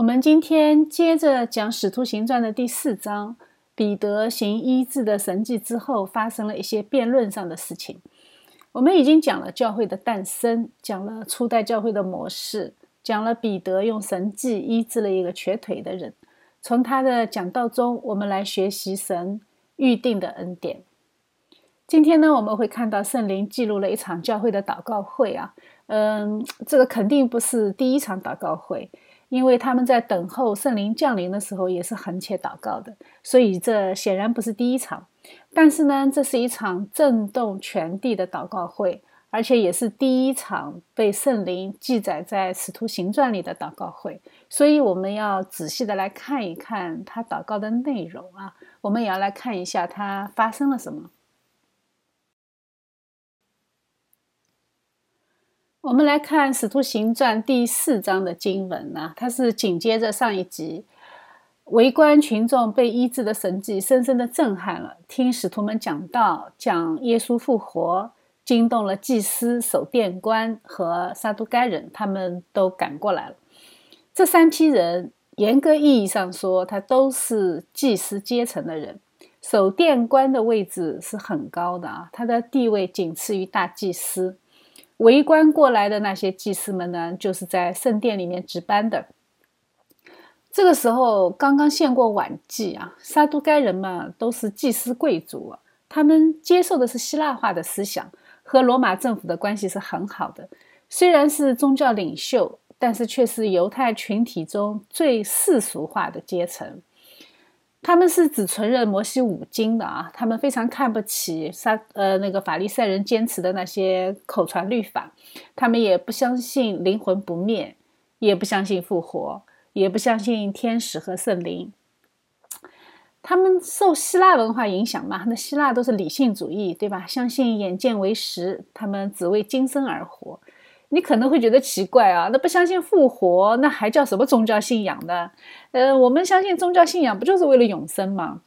我们今天接着讲《使徒行传》的第四章，彼得行医治的神迹之后，发生了一些辩论上的事情。我们已经讲了教会的诞生，讲了初代教会的模式，讲了彼得用神迹医治了一个瘸腿的人。从他的讲道中，我们来学习神预定的恩典。今天呢，我们会看到圣灵记录了一场教会的祷告会啊，嗯，这个肯定不是第一场祷告会。因为他们在等候圣灵降临的时候，也是恳切祷告的，所以这显然不是第一场。但是呢，这是一场震动全地的祷告会，而且也是第一场被圣灵记载在使徒行传里的祷告会。所以我们要仔细的来看一看他祷告的内容啊，我们也要来看一下他发生了什么。我们来看《使徒行传》第四章的经文呢，它是紧接着上一集，围观群众被医治的神迹，深深的震撼了。听使徒们讲道，讲耶稣复活，惊动了祭司、守殿官和撒都该人，他们都赶过来了。这三批人，严格意义上说，他都是祭司阶层的人。守殿官的位置是很高的啊，他的地位仅次于大祭司。围观过来的那些祭司们呢，就是在圣殿里面值班的。这个时候刚刚献过晚祭啊，撒都该人嘛都是祭司贵族，他们接受的是希腊化的思想，和罗马政府的关系是很好的。虽然是宗教领袖，但是却是犹太群体中最世俗化的阶层。他们是只承认摩西五经的啊，他们非常看不起撒呃那个法利赛人坚持的那些口传律法，他们也不相信灵魂不灭，也不相信复活，也不相信天使和圣灵。他们受希腊文化影响嘛，那希腊都是理性主义，对吧？相信眼见为实，他们只为今生而活。你可能会觉得奇怪啊，那不相信复活，那还叫什么宗教信仰呢？呃，我们相信宗教信仰不就是为了永生吗？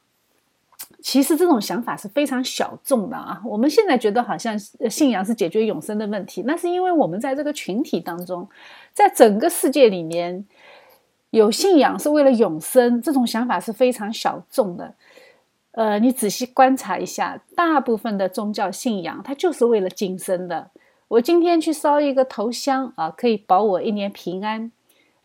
其实这种想法是非常小众的啊。我们现在觉得好像信仰是解决永生的问题，那是因为我们在这个群体当中，在整个世界里面有信仰是为了永生，这种想法是非常小众的。呃，你仔细观察一下，大部分的宗教信仰它就是为了今生的。我今天去烧一个头香啊，可以保我一年平安。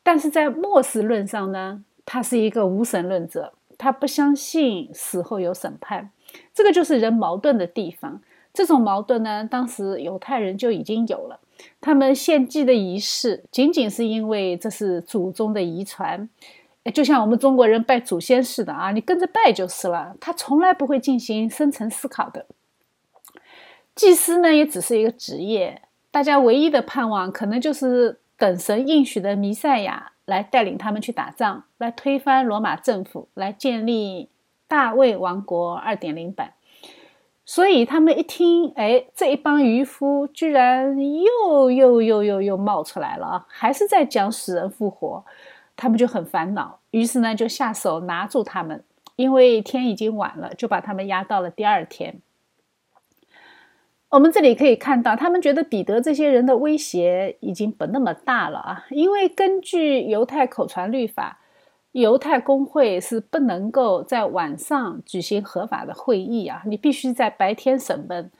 但是在末世论上呢，他是一个无神论者，他不相信死后有审判。这个就是人矛盾的地方。这种矛盾呢，当时犹太人就已经有了。他们献祭的仪式，仅仅是因为这是祖宗的遗传，就像我们中国人拜祖先似的啊，你跟着拜就是了。他从来不会进行深层思考的。祭司呢，也只是一个职业，大家唯一的盼望可能就是等神应许的弥赛亚来带领他们去打仗，来推翻罗马政府，来建立大卫王国二点零版。所以他们一听，哎，这一帮渔夫居然又又又又又冒出来了啊，还是在讲死人复活，他们就很烦恼，于是呢就下手拿住他们，因为天已经晚了，就把他们押到了第二天。我们这里可以看到，他们觉得彼得这些人的威胁已经不那么大了啊，因为根据犹太口传律法，犹太公会是不能够在晚上举行合法的会议啊，你必须在白天审问。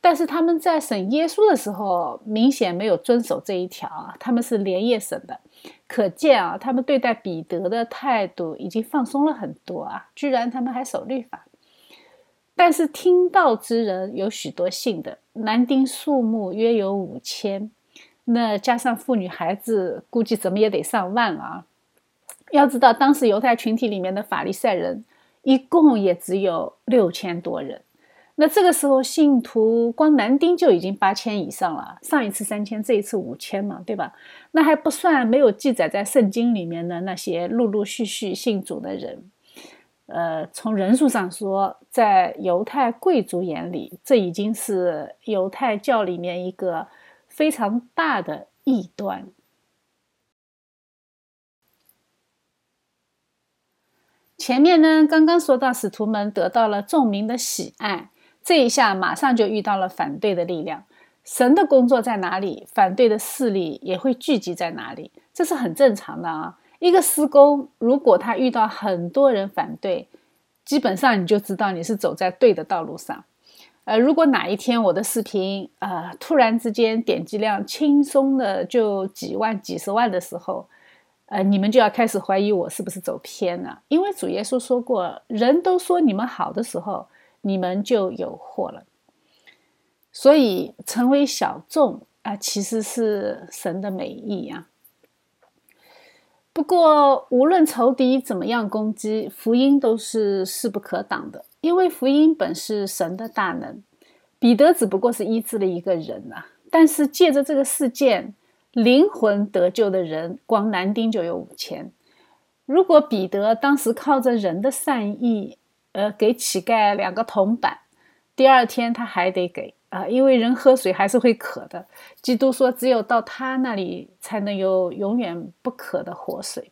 但是他们在审耶稣的时候，明显没有遵守这一条啊，他们是连夜审的，可见啊，他们对待彼得的态度已经放松了很多啊，居然他们还守律法。但是听到之人有许多信的，男丁数目约有五千，那加上妇女孩子，估计怎么也得上万了啊！要知道，当时犹太群体里面的法利赛人一共也只有六千多人，那这个时候信徒光男丁就已经八千以上了，上一次三千，这一次五千嘛，对吧？那还不算没有记载在圣经里面的那些陆陆续续信主的人。呃，从人数上说，在犹太贵族眼里，这已经是犹太教里面一个非常大的异端。前面呢，刚刚说到使徒们得到了众民的喜爱，这一下马上就遇到了反对的力量。神的工作在哪里，反对的势力也会聚集在哪里，这是很正常的啊。一个施工，如果他遇到很多人反对，基本上你就知道你是走在对的道路上。呃，如果哪一天我的视频呃突然之间点击量轻松的就几万、几十万的时候，呃，你们就要开始怀疑我是不是走偏了。因为主耶稣说过，人都说你们好的时候，你们就有祸了。所以成为小众啊，其实是神的美意啊。不过，无论仇敌怎么样攻击，福音都是势不可挡的，因为福音本是神的大能。彼得只不过是医治了一个人啊，但是借着这个事件，灵魂得救的人光男丁就有五千。如果彼得当时靠着人的善意，呃，给乞丐两个铜板，第二天他还得给。啊，因为人喝水还是会渴的。基督说，只有到他那里才能有永远不渴的活水。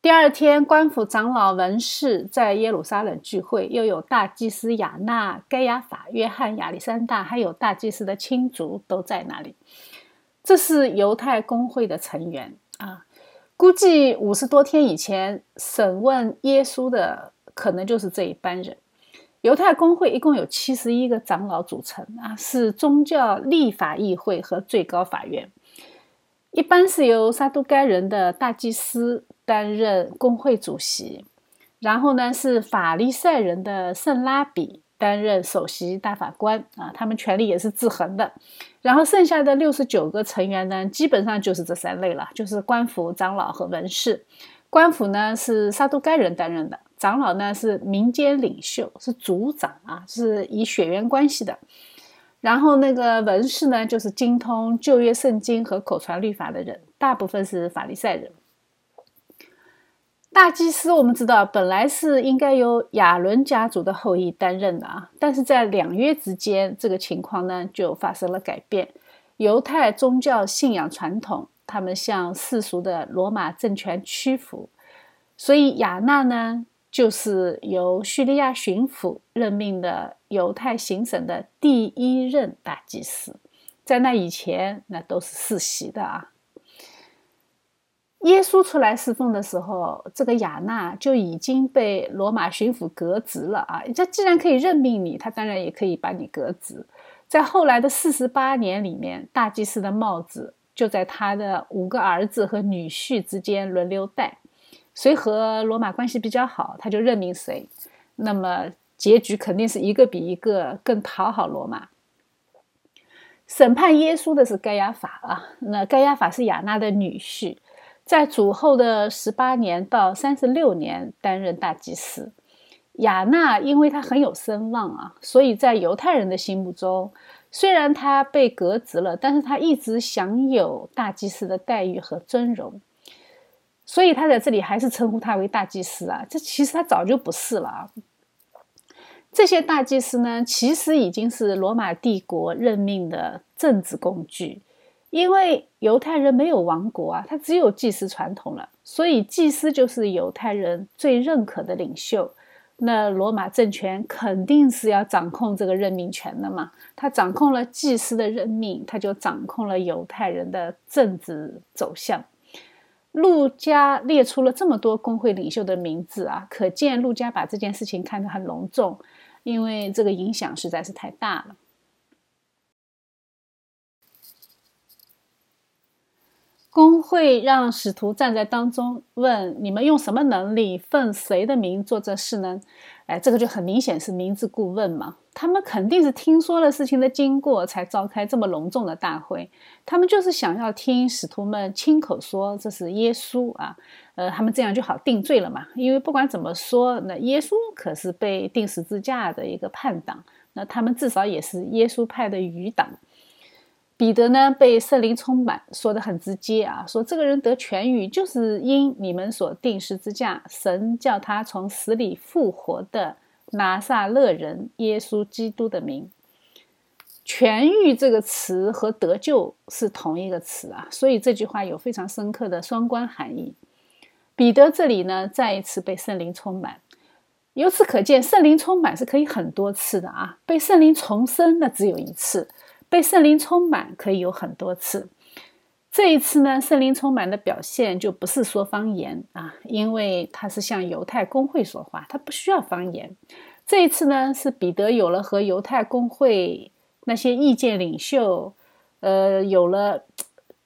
第二天，官府长老文士在耶路撒冷聚会，又有大祭司亚纳、盖亚法、约翰、亚历山大，还有大祭司的亲族都在那里。这是犹太公会的成员啊。估计五十多天以前审问耶稣的，可能就是这一班人。犹太公会一共有七十一个长老组成啊，是宗教立法议会和最高法院。一般是由撒都该人的大祭司担任公会主席，然后呢是法利赛人的圣拉比担任首席大法官啊，他们权力也是制衡的。然后剩下的六十九个成员呢，基本上就是这三类了，就是官府长老和文士。官府呢是撒都该人担任的。长老呢是民间领袖，是族长啊，是以血缘关系的。然后那个文士呢，就是精通旧约圣经和口传律法的人，大部分是法利赛人。大祭司我们知道，本来是应该由亚伦家族的后裔担任的啊，但是在两约之间，这个情况呢就发生了改变。犹太宗教信仰传统，他们向世俗的罗马政权屈服，所以亚纳呢。就是由叙利亚巡抚任命的犹太行省的第一任大祭司，在那以前，那都是世袭的啊。耶稣出来侍奉的时候，这个亚纳就已经被罗马巡抚革职了啊。这既然可以任命你，他当然也可以把你革职。在后来的四十八年里面，大祭司的帽子就在他的五个儿子和女婿之间轮流戴。谁和罗马关系比较好，他就任命谁。那么结局肯定是一个比一个更讨好罗马。审判耶稣的是盖亚法啊，那盖亚法是亚纳的女婿，在主后的十八年到三十六年担任大祭司。亚纳因为他很有声望啊，所以在犹太人的心目中，虽然他被革职了，但是他一直享有大祭司的待遇和尊荣。所以他在这里还是称呼他为大祭司啊，这其实他早就不是了啊。这些大祭司呢，其实已经是罗马帝国任命的政治工具，因为犹太人没有王国啊，他只有祭司传统了，所以祭司就是犹太人最认可的领袖。那罗马政权肯定是要掌控这个任命权的嘛，他掌控了祭司的任命，他就掌控了犹太人的政治走向。陆家列出了这么多工会领袖的名字啊，可见陆家把这件事情看得很隆重，因为这个影响实在是太大了。工会让使徒站在当中，问你们用什么能力，奉谁的名做这事呢？哎，这个就很明显是明知故问嘛。他们肯定是听说了事情的经过，才召开这么隆重的大会。他们就是想要听使徒们亲口说这是耶稣啊，呃，他们这样就好定罪了嘛。因为不管怎么说，那耶稣可是被钉十字架的一个叛党，那他们至少也是耶稣派的余党。彼得呢被圣灵充满，说的很直接啊，说这个人得痊愈，就是因你们所定十字架，神叫他从死里复活的拿撒勒人耶稣基督的名。痊愈这个词和得救是同一个词啊，所以这句话有非常深刻的双关含义。彼得这里呢再一次被圣灵充满，由此可见，圣灵充满是可以很多次的啊，被圣灵重生那只有一次。被圣灵充满可以有很多次，这一次呢，圣灵充满的表现就不是说方言啊，因为他是向犹太公会说话，他不需要方言。这一次呢，是彼得有了和犹太公会那些意见领袖，呃，有了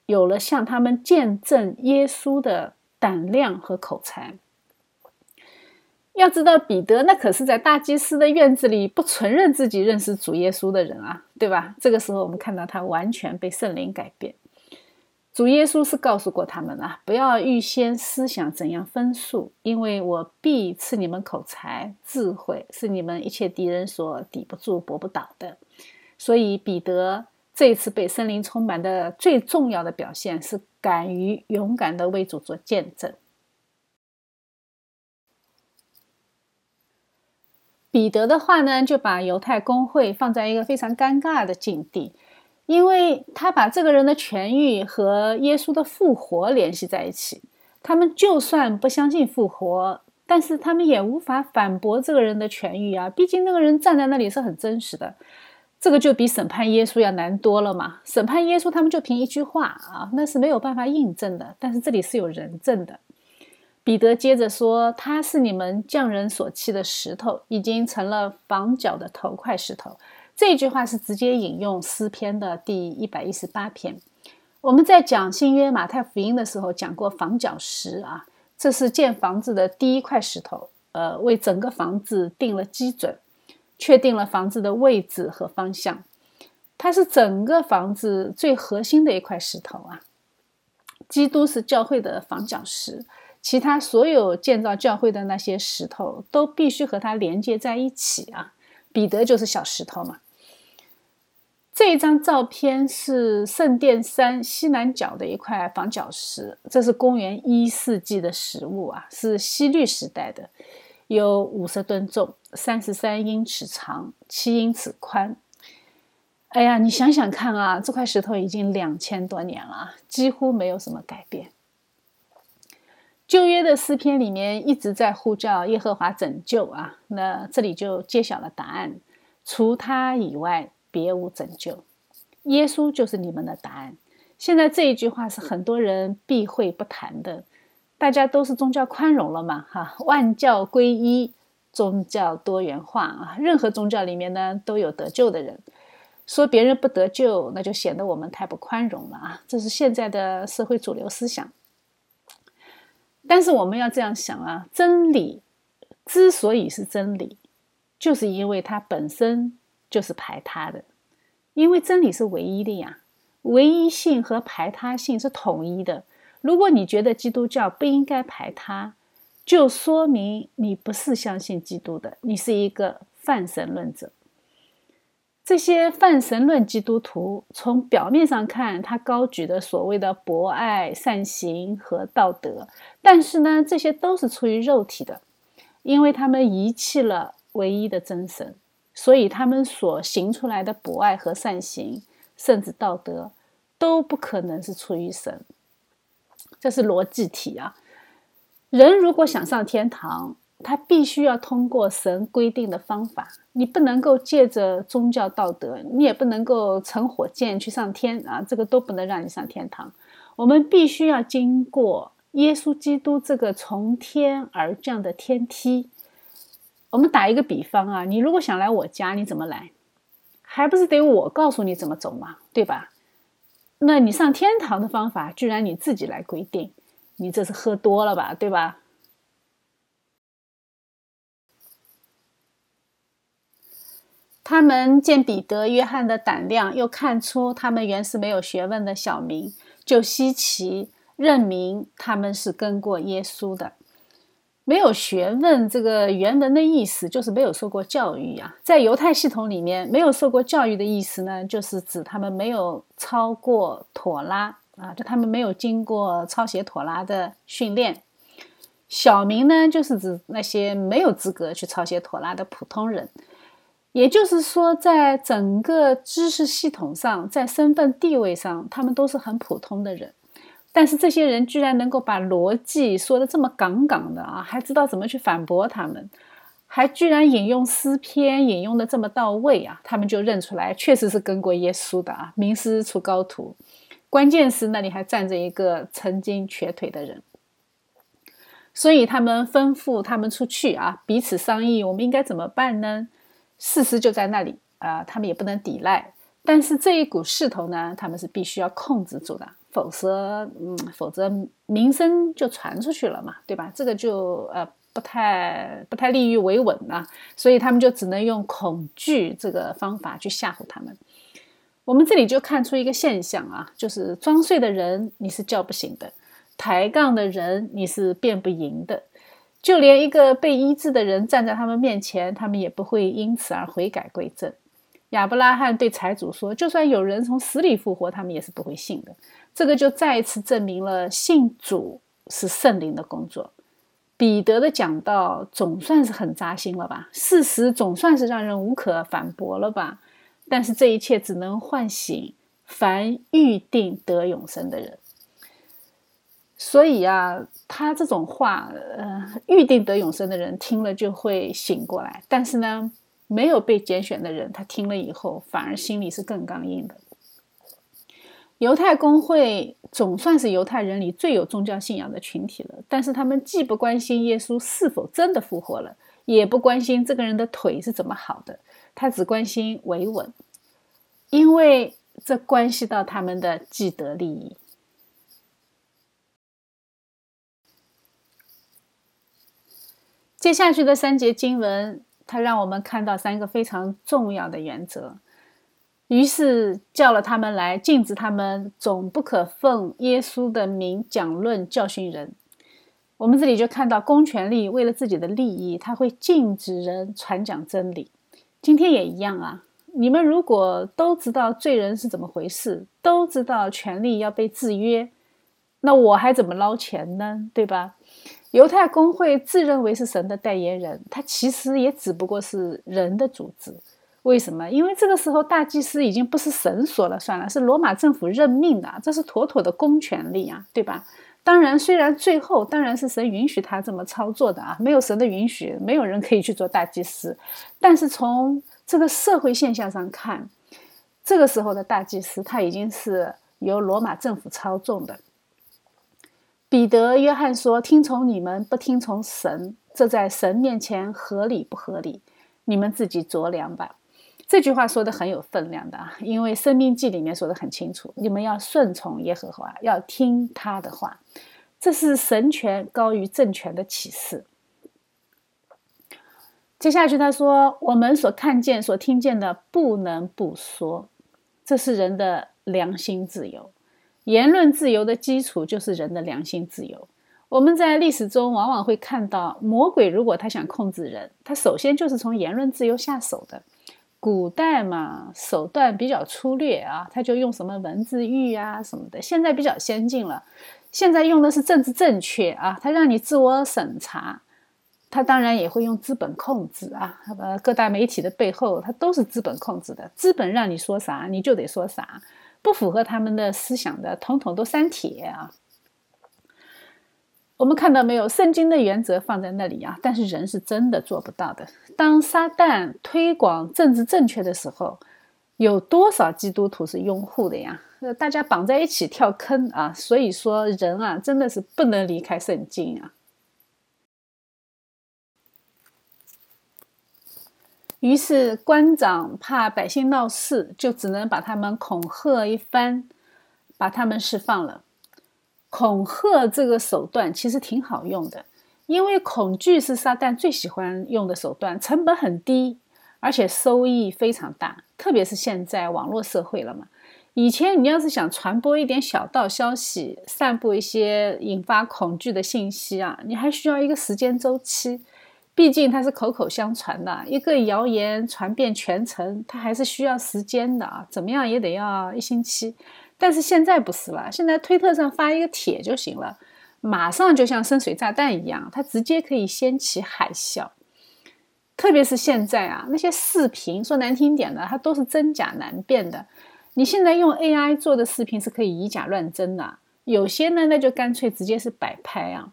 有了向他们见证耶稣的胆量和口才。要知道，彼得那可是在大祭司的院子里不承认自己认识主耶稣的人啊，对吧？这个时候，我们看到他完全被圣灵改变。主耶稣是告诉过他们啊，不要预先思想怎样分数，因为我必赐你们口才、智慧，是你们一切敌人所抵不住、搏不倒的。所以，彼得这次被圣灵充满的最重要的表现是敢于勇敢的为主做见证。彼得的话呢，就把犹太公会放在一个非常尴尬的境地。因为他把这个人的痊愈和耶稣的复活联系在一起，他们就算不相信复活，但是他们也无法反驳这个人的痊愈啊！毕竟那个人站在那里是很真实的，这个就比审判耶稣要难多了嘛。审判耶稣，他们就凭一句话啊，那是没有办法印证的。但是这里是有人证的。彼得接着说：“他是你们匠人所弃的石头，已经成了房角的头块石头。”这句话是直接引用诗篇的第一百一十八篇。我们在讲新约马太福音的时候讲过房角石啊，这是建房子的第一块石头，呃，为整个房子定了基准，确定了房子的位置和方向。它是整个房子最核心的一块石头啊。基督是教会的房角石，其他所有建造教会的那些石头都必须和它连接在一起啊。彼得就是小石头嘛。这一张照片是圣殿山西南角的一块房角石，这是公元一世纪的实物啊，是西律时代的，有五十吨重，三十三英尺长，七英尺宽。哎呀，你想想看啊，这块石头已经两千多年了，几乎没有什么改变。旧约的诗篇里面一直在呼叫耶和华拯救啊，那这里就揭晓了答案：除他以外，别无拯救。耶稣就是你们的答案。现在这一句话是很多人避讳不谈的，大家都是宗教宽容了嘛？哈，万教归一，宗教多元化啊，任何宗教里面呢都有得救的人。说别人不得救，那就显得我们太不宽容了啊！这是现在的社会主流思想。但是我们要这样想啊，真理之所以是真理，就是因为它本身就是排他的，因为真理是唯一的呀，唯一性和排他性是统一的。如果你觉得基督教不应该排他，就说明你不是相信基督的，你是一个泛神论者。这些泛神论基督徒，从表面上看，他高举的所谓的博爱、善行和道德，但是呢，这些都是出于肉体的，因为他们遗弃了唯一的真神，所以他们所行出来的博爱和善行，甚至道德，都不可能是出于神。这是逻辑题啊！人如果想上天堂，他必须要通过神规定的方法，你不能够借着宗教道德，你也不能够乘火箭去上天啊，这个都不能让你上天堂。我们必须要经过耶稣基督这个从天而降的天梯。我们打一个比方啊，你如果想来我家，你怎么来？还不是得我告诉你怎么走嘛，对吧？那你上天堂的方法，居然你自己来规定，你这是喝多了吧，对吧？他们见彼得、约翰的胆量，又看出他们原是没有学问的小民，就稀奇，认明他们是跟过耶稣的。没有学问，这个原文的意思就是没有受过教育呀。在犹太系统里面，没有受过教育的意思呢，就是指他们没有抄过妥拉啊，就他们没有经过抄写妥拉的训练。小民呢，就是指那些没有资格去抄写妥拉的普通人。也就是说，在整个知识系统上，在身份地位上，他们都是很普通的人。但是这些人居然能够把逻辑说的这么杠杠的啊，还知道怎么去反驳他们，还居然引用诗篇引用的这么到位啊，他们就认出来，确实是跟过耶稣的啊，名师出高徒。关键是那里还站着一个曾经瘸腿的人。所以他们吩咐他们出去啊，彼此商议，我们应该怎么办呢？事实就在那里啊，他们也不能抵赖。但是这一股势头呢，他们是必须要控制住的，否则，嗯，否则名声就传出去了嘛，对吧？这个就呃不太不太利于维稳啊，所以他们就只能用恐惧这个方法去吓唬他们。我们这里就看出一个现象啊，就是装睡的人你是叫不醒的。抬杠的人，你是辩不赢的。就连一个被医治的人站在他们面前，他们也不会因此而悔改归正。亚伯拉罕对财主说：“就算有人从死里复活，他们也是不会信的。”这个就再一次证明了信主是圣灵的工作。彼得的讲道总算是很扎心了吧？事实总算是让人无可反驳了吧？但是这一切只能唤醒凡预定得永生的人。所以啊，他这种话，呃，预定得永生的人听了就会醒过来。但是呢，没有被拣选的人，他听了以后反而心里是更刚硬的。犹太公会总算是犹太人里最有宗教信仰的群体了，但是他们既不关心耶稣是否真的复活了，也不关心这个人的腿是怎么好的，他只关心维稳，因为这关系到他们的既得利益。接下去的三节经文，它让我们看到三个非常重要的原则。于是叫了他们来，禁止他们总不可奉耶稣的名讲论教训人。我们这里就看到公权力为了自己的利益，他会禁止人传讲真理。今天也一样啊！你们如果都知道罪人是怎么回事，都知道权力要被制约，那我还怎么捞钱呢？对吧？犹太公会自认为是神的代言人，他其实也只不过是人的组织。为什么？因为这个时候大祭司已经不是神说了算了，是罗马政府任命的，这是妥妥的公权力啊，对吧？当然，虽然最后当然是神允许他这么操作的啊，没有神的允许，没有人可以去做大祭司。但是从这个社会现象上看，这个时候的大祭司他已经是由罗马政府操纵的。彼得、约翰说：“听从你们，不听从神，这在神面前合理不合理？你们自己酌量吧。”这句话说的很有分量的啊，因为《生命记》里面说的很清楚：你们要顺从耶和华，要听他的话，这是神权高于政权的启示。接下去他说：“我们所看见、所听见的，不能不说，这是人的良心自由。”言论自由的基础就是人的良心自由。我们在历史中往往会看到，魔鬼如果他想控制人，他首先就是从言论自由下手的。古代嘛，手段比较粗略啊，他就用什么文字狱啊什么的。现在比较先进了，现在用的是政治正确啊，他让你自我审查，他当然也会用资本控制啊。呃，各大媒体的背后，它都是资本控制的，资本让你说啥你就得说啥。不符合他们的思想的，统统都删帖啊！我们看到没有？圣经的原则放在那里啊，但是人是真的做不到的。当撒旦推广政治正确的时候，有多少基督徒是拥护的呀？大家绑在一起跳坑啊！所以说，人啊，真的是不能离开圣经啊。于是官长怕百姓闹事，就只能把他们恐吓一番，把他们释放了。恐吓这个手段其实挺好用的，因为恐惧是撒旦最喜欢用的手段，成本很低，而且收益非常大。特别是现在网络社会了嘛，以前你要是想传播一点小道消息，散布一些引发恐惧的信息啊，你还需要一个时间周期。毕竟它是口口相传的，一个谣言传遍全城，它还是需要时间的啊，怎么样也得要一星期。但是现在不是了，现在推特上发一个帖就行了，马上就像深水炸弹一样，它直接可以掀起海啸。特别是现在啊，那些视频说难听点的，它都是真假难辨的。你现在用 AI 做的视频是可以以假乱真的，有些呢，那就干脆直接是摆拍啊。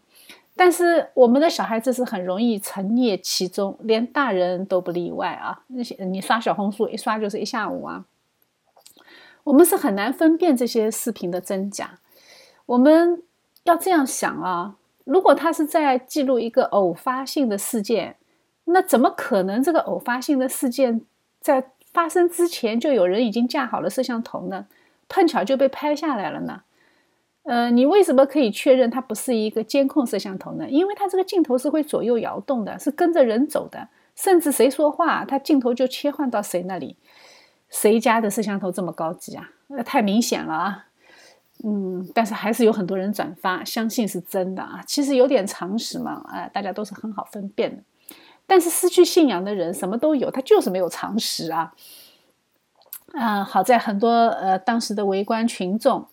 但是我们的小孩子是很容易沉溺其中，连大人都不例外啊！那些你刷小红书一刷就是一下午啊。我们是很难分辨这些视频的真假。我们要这样想啊，如果他是在记录一个偶发性的事件，那怎么可能这个偶发性的事件在发生之前就有人已经架好了摄像头呢？碰巧就被拍下来了呢？呃，你为什么可以确认它不是一个监控摄像头呢？因为它这个镜头是会左右摇动的，是跟着人走的，甚至谁说话，它镜头就切换到谁那里。谁家的摄像头这么高级啊？那太明显了啊！嗯，但是还是有很多人转发，相信是真的啊。其实有点常识嘛，哎，大家都是很好分辨的。但是失去信仰的人什么都有，他就是没有常识啊。啊，好在很多呃当时的围观群众。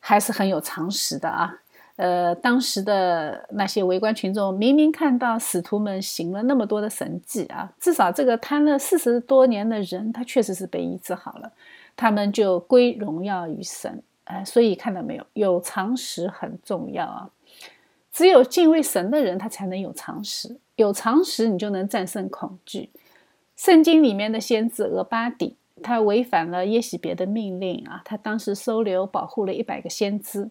还是很有常识的啊，呃，当时的那些围观群众明明看到使徒们行了那么多的神迹啊，至少这个瘫了四十多年的人，他确实是被医治好了，他们就归荣耀于神。哎，所以看到没有，有常识很重要啊，只有敬畏神的人，他才能有常识，有常识你就能战胜恐惧。圣经里面的先知俄巴底。他违反了耶喜别的命令啊！他当时收留保护了一百个先知。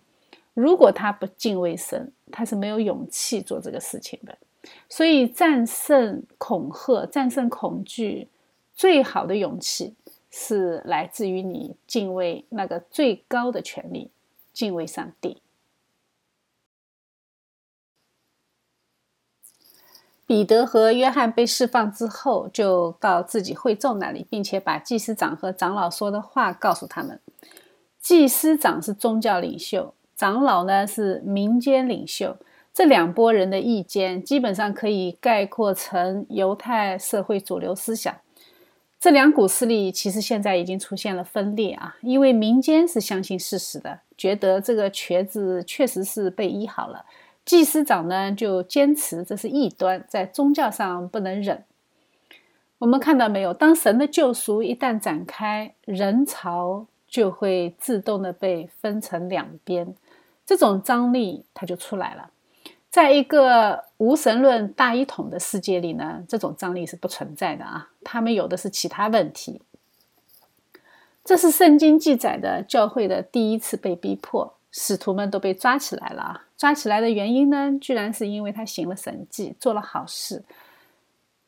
如果他不敬畏神，他是没有勇气做这个事情的。所以，战胜恐吓、战胜恐惧，最好的勇气是来自于你敬畏那个最高的权利，敬畏上帝。彼得和约翰被释放之后，就到自己会众那里，并且把祭司长和长老说的话告诉他们。祭司长是宗教领袖，长老呢是民间领袖。这两拨人的意见基本上可以概括成犹太社会主流思想。这两股势力其实现在已经出现了分裂啊，因为民间是相信事实的，觉得这个瘸子确实是被医好了。祭司长呢，就坚持这是异端，在宗教上不能忍。我们看到没有？当神的救赎一旦展开，人潮就会自动的被分成两边，这种张力它就出来了。在一个无神论大一统的世界里呢，这种张力是不存在的啊。他们有的是其他问题。这是圣经记载的教会的第一次被逼迫。使徒们都被抓起来了啊，抓起来的原因呢，居然是因为他行了神迹，做了好事。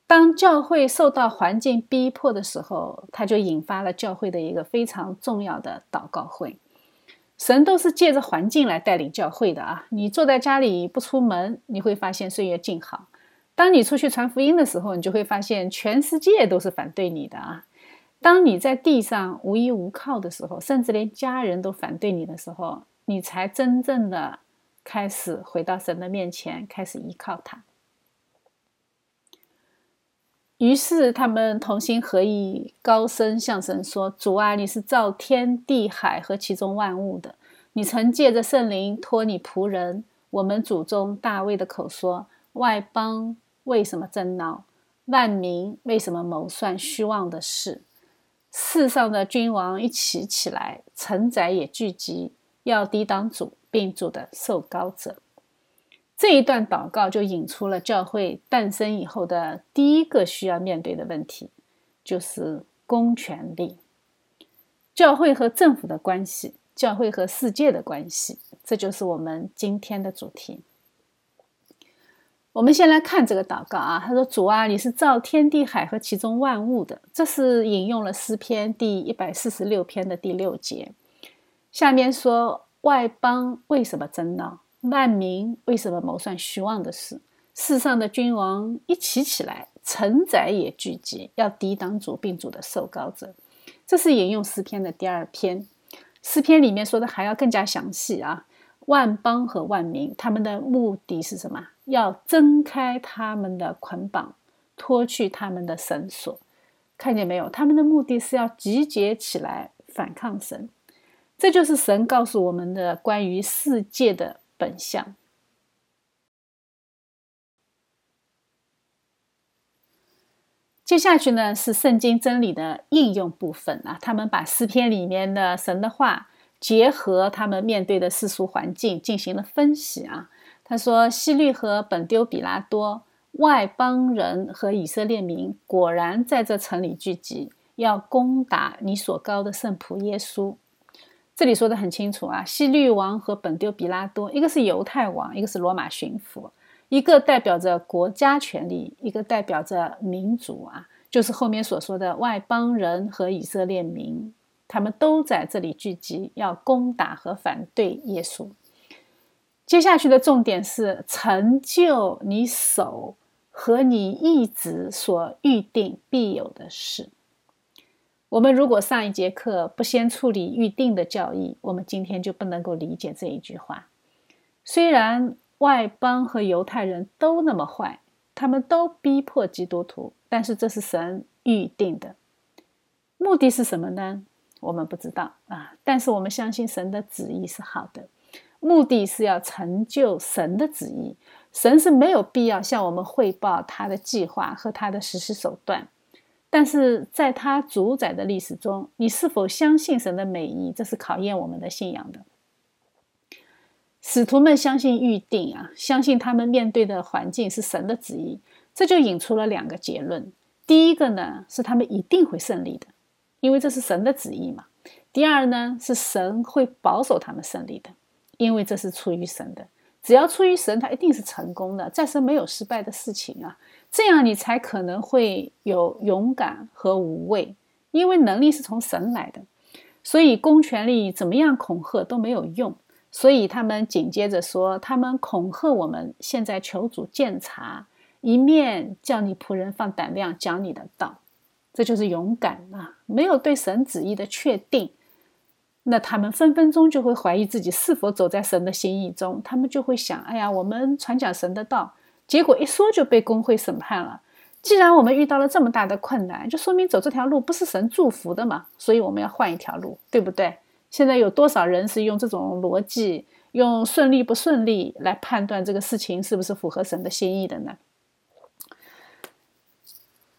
当教会受到环境逼迫的时候，他就引发了教会的一个非常重要的祷告会。神都是借着环境来带领教会的啊！你坐在家里不出门，你会发现岁月静好；当你出去传福音的时候，你就会发现全世界都是反对你的啊！当你在地上无依无靠的时候，甚至连家人都反对你的时候，你才真正的开始回到神的面前，开始依靠他。于是他们同心合意，高声向神说：“主啊，你是造天地海和其中万物的。你曾借着圣灵托你仆人我们祖宗大卫的口说：外邦为什么争闹？万民为什么谋算虚妄的事？世上的君王一起起来，臣宰也聚集。”要抵挡主，并主的受高者。这一段祷告就引出了教会诞生以后的第一个需要面对的问题，就是公权力。教会和政府的关系，教会和世界的关系，这就是我们今天的主题。我们先来看这个祷告啊，他说：“主啊，你是造天地海和其中万物的。”这是引用了诗篇第一百四十六篇的第六节。下面说外邦为什么争闹？万民为什么谋算虚妄的事？世上的君王一起起来，臣宰也聚集，要抵挡主并主的受膏者。这是引用诗篇的第二篇。诗篇里面说的还要更加详细啊！万邦和万民，他们的目的是什么？要挣开他们的捆绑，脱去他们的绳索。看见没有？他们的目的是要集结起来反抗神。这就是神告诉我们的关于世界的本相。接下去呢是圣经真理的应用部分啊，他们把诗篇里面的神的话结合他们面对的世俗环境进行了分析啊。他说：西律和本丢比拉多外邦人和以色列民果然在这城里聚集。要攻打你所高的圣仆耶稣。这里说的很清楚啊，希律王和本丢比拉多，一个是犹太王，一个是罗马巡抚，一个代表着国家权力，一个代表着民族啊，就是后面所说的外邦人和以色列民，他们都在这里聚集，要攻打和反对耶稣。接下去的重点是成就你手和你一直所预定必有的事。我们如果上一节课不先处理预定的教义，我们今天就不能够理解这一句话。虽然外邦和犹太人都那么坏，他们都逼迫基督徒，但是这是神预定的。目的是什么呢？我们不知道啊。但是我们相信神的旨意是好的，目的是要成就神的旨意。神是没有必要向我们汇报他的计划和他的实施手段。但是在他主宰的历史中，你是否相信神的美意？这是考验我们的信仰的。使徒们相信预定啊，相信他们面对的环境是神的旨意，这就引出了两个结论。第一个呢，是他们一定会胜利的，因为这是神的旨意嘛。第二呢，是神会保守他们胜利的，因为这是出于神的。只要出于神，他一定是成功的。在神没有失败的事情啊。这样你才可能会有勇敢和无畏，因为能力是从神来的，所以公权力怎么样恐吓都没有用。所以他们紧接着说：“他们恐吓我们，现在求主鉴察，一面叫你仆人放胆量讲你的道。”这就是勇敢啊！没有对神旨意的确定，那他们分分钟就会怀疑自己是否走在神的心意中。他们就会想：“哎呀，我们传讲神的道。”结果一说就被工会审判了。既然我们遇到了这么大的困难，就说明走这条路不是神祝福的嘛，所以我们要换一条路，对不对？现在有多少人是用这种逻辑，用顺利不顺利来判断这个事情是不是符合神的心意的呢？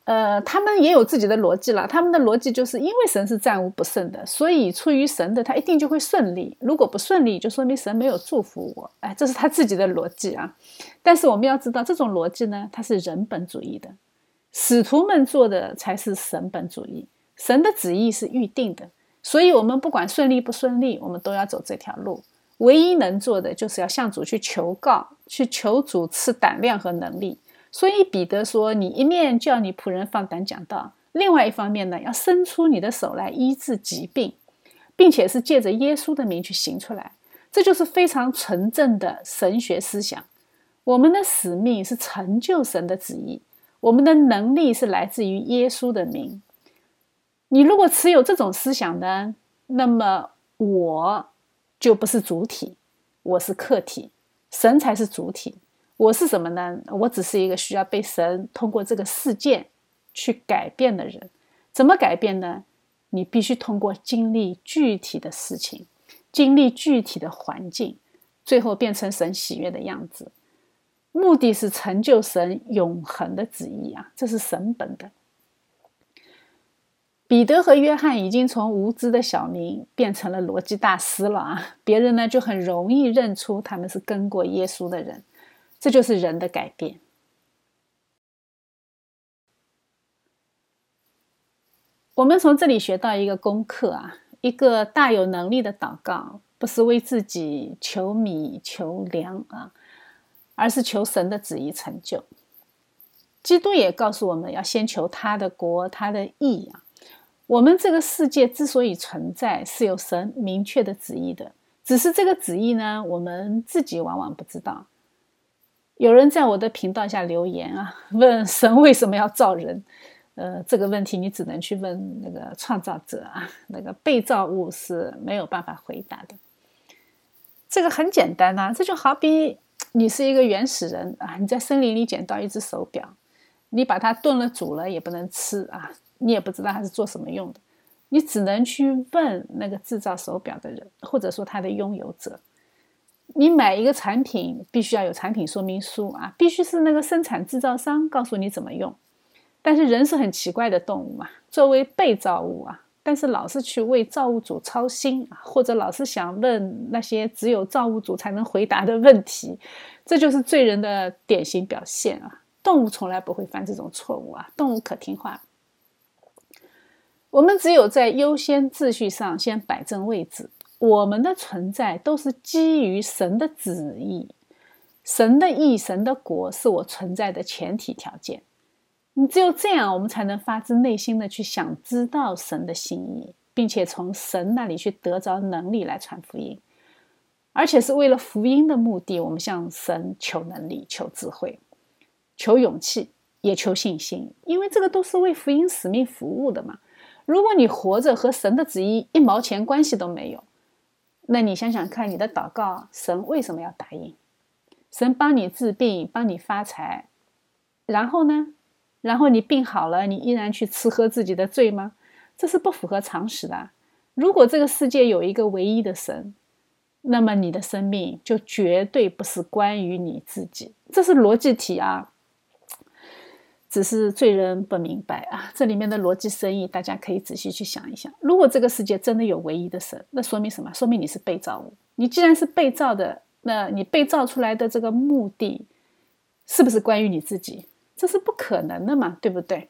呃，他们也有自己的逻辑了。他们的逻辑就是因为神是战无不胜的，所以出于神的，他一定就会顺利。如果不顺利，就说明神没有祝福我。哎，这是他自己的逻辑啊。但是我们要知道，这种逻辑呢，它是人本主义的。使徒们做的才是神本主义。神的旨意是预定的，所以我们不管顺利不顺利，我们都要走这条路。唯一能做的，就是要向主去求告，去求主赐胆量和能力。所以彼得说：“你一面叫你仆人放胆讲道，另外一方面呢，要伸出你的手来医治疾病，并且是借着耶稣的名去行出来。这就是非常纯正的神学思想。我们的使命是成就神的旨意，我们的能力是来自于耶稣的名。你如果持有这种思想呢，那么我就不是主体，我是客体，神才是主体。”我是什么呢？我只是一个需要被神通过这个事件去改变的人。怎么改变呢？你必须通过经历具体的事情，经历具体的环境，最后变成神喜悦的样子。目的是成就神永恒的旨意啊！这是神本的。彼得和约翰已经从无知的小民变成了逻辑大师了啊！别人呢就很容易认出他们是跟过耶稣的人。这就是人的改变。我们从这里学到一个功课啊，一个大有能力的祷告，不是为自己求米求粮啊，而是求神的旨意成就。基督也告诉我们要先求他的国，他的义啊。我们这个世界之所以存在，是有神明确的旨意的，只是这个旨意呢，我们自己往往不知道。有人在我的频道下留言啊，问神为什么要造人？呃，这个问题你只能去问那个创造者啊，那个被造物是没有办法回答的。这个很简单呐，这就好比你是一个原始人啊，你在森林里捡到一只手表，你把它炖了煮了也不能吃啊，你也不知道它是做什么用的，你只能去问那个制造手表的人，或者说它的拥有者。你买一个产品，必须要有产品说明书啊，必须是那个生产制造商告诉你怎么用。但是人是很奇怪的动物嘛，作为被造物啊，但是老是去为造物主操心啊，或者老是想问那些只有造物主才能回答的问题，这就是罪人的典型表现啊。动物从来不会犯这种错误啊，动物可听话。我们只有在优先秩序上先摆正位置，我们的存在都是基于神的旨意，神的意、神的国是我存在的前提条件。你只有这样，我们才能发自内心的去想知道神的心意，并且从神那里去得着能力来传福音，而且是为了福音的目的，我们向神求能力、求智慧、求勇气，也求信心，因为这个都是为福音使命服务的嘛。如果你活着和神的旨意一毛钱关系都没有，那你想想看，你的祷告神为什么要答应？神帮你治病，帮你发财，然后呢？然后你病好了，你依然去吃喝自己的罪吗？这是不符合常识的。如果这个世界有一个唯一的神，那么你的生命就绝对不是关于你自己。这是逻辑题啊，只是罪人不明白啊。这里面的逻辑深意，大家可以仔细去想一想。如果这个世界真的有唯一的神，那说明什么？说明你是被造物。你既然是被造的，那你被造出来的这个目的，是不是关于你自己？这是不可能的嘛，对不对？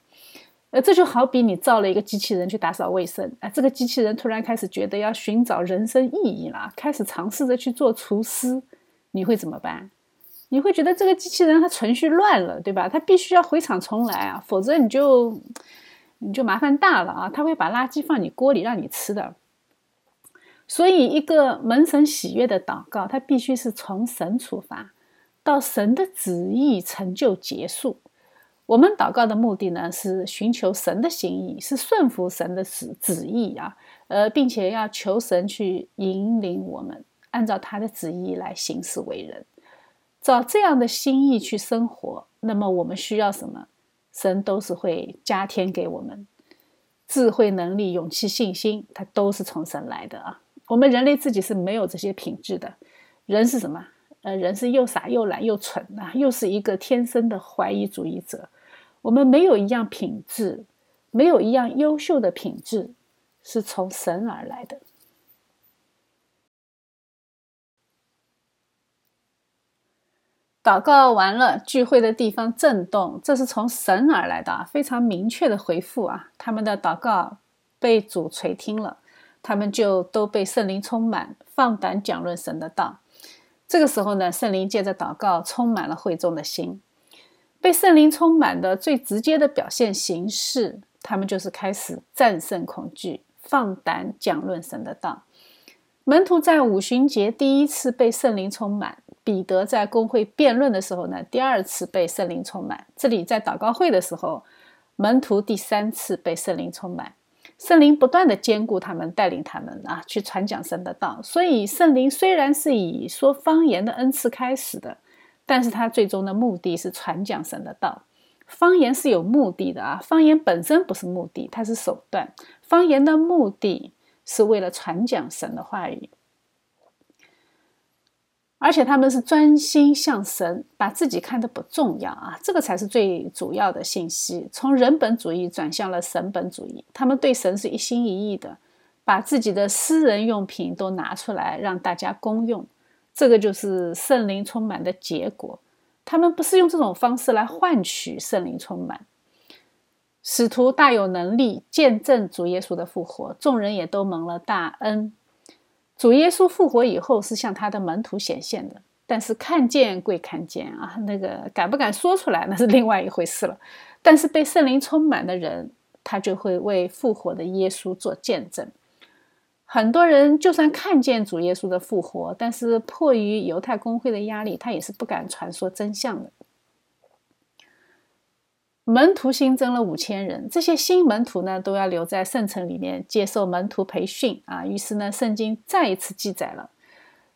呃，这就好比你造了一个机器人去打扫卫生，啊，这个机器人突然开始觉得要寻找人生意义了，开始尝试着去做厨师，你会怎么办？你会觉得这个机器人它程序乱了，对吧？它必须要回厂重来啊，否则你就你就麻烦大了啊！它会把垃圾放你锅里让你吃的。所以，一个门神喜悦的祷告，它必须是从神出发，到神的旨意成就结束。我们祷告的目的呢，是寻求神的心意，是顺服神的旨旨意啊，呃，并且要求神去引领我们，按照他的旨意来行事为人，照这样的心意去生活。那么我们需要什么，神都是会加添给我们，智慧、能力、勇气、信心，它都是从神来的啊。我们人类自己是没有这些品质的，人是什么？呃，人是又傻又懒又蠢啊，又是一个天生的怀疑主义者。我们没有一样品质，没有一样优秀的品质是从神而来的。祷告完了，聚会的地方震动，这是从神而来的，非常明确的回复啊！他们的祷告被主垂听了，他们就都被圣灵充满，放胆讲论神的道。这个时候呢，圣灵借着祷告充满了会众的心。被圣灵充满的最直接的表现形式，他们就是开始战胜恐惧，放胆讲论神的道。门徒在五旬节第一次被圣灵充满，彼得在公会辩论的时候呢，第二次被圣灵充满。这里在祷告会的时候，门徒第三次被圣灵充满。圣灵不断的兼顾他们，带领他们啊去传讲神的道。所以圣灵虽然是以说方言的恩赐开始的。但是他最终的目的是传讲神的道，方言是有目的的啊，方言本身不是目的，它是手段。方言的目的是为了传讲神的话语，而且他们是专心向神，把自己看得不重要啊，这个才是最主要的信息。从人本主义转向了神本主义，他们对神是一心一意的，把自己的私人用品都拿出来让大家公用。这个就是圣灵充满的结果。他们不是用这种方式来换取圣灵充满。使徒大有能力见证主耶稣的复活，众人也都蒙了大恩。主耶稣复活以后是向他的门徒显现的，但是看见归看见啊，那个敢不敢说出来那是另外一回事了。但是被圣灵充满的人，他就会为复活的耶稣做见证。很多人就算看见主耶稣的复活，但是迫于犹太公会的压力，他也是不敢传说真相的。门徒新增了五千人，这些新门徒呢，都要留在圣城里面接受门徒培训啊。于是呢，圣经再一次记载了，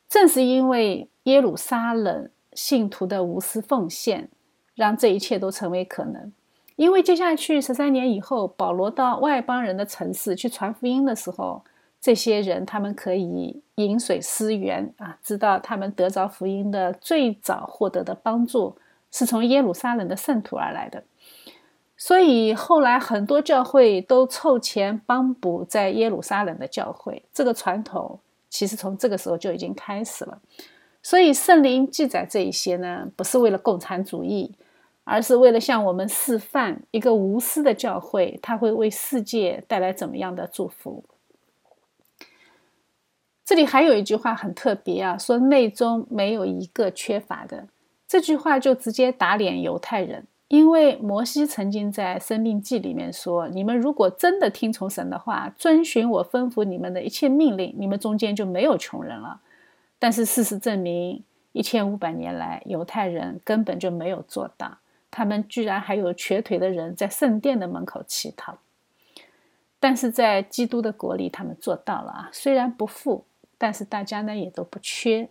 正是因为耶路撒冷信徒的无私奉献，让这一切都成为可能。因为接下去十三年以后，保罗到外邦人的城市去传福音的时候。这些人，他们可以饮水思源啊，知道他们得着福音的最早获得的帮助是从耶路撒冷的圣徒而来的，所以后来很多教会都凑钱帮补在耶路撒冷的教会。这个传统其实从这个时候就已经开始了。所以圣灵记载这一些呢，不是为了共产主义，而是为了向我们示范一个无私的教会，它会为世界带来怎么样的祝福。这里还有一句话很特别啊，说内中没有一个缺乏的。这句话就直接打脸犹太人，因为摩西曾经在《生命记》里面说：“你们如果真的听从神的话，遵循我吩咐你们的一切命令，你们中间就没有穷人了。”但是事实证明，一千五百年来，犹太人根本就没有做到。他们居然还有瘸腿的人在圣殿的门口乞讨，但是在基督的国里，他们做到了啊！虽然不富，但是大家呢也都不缺。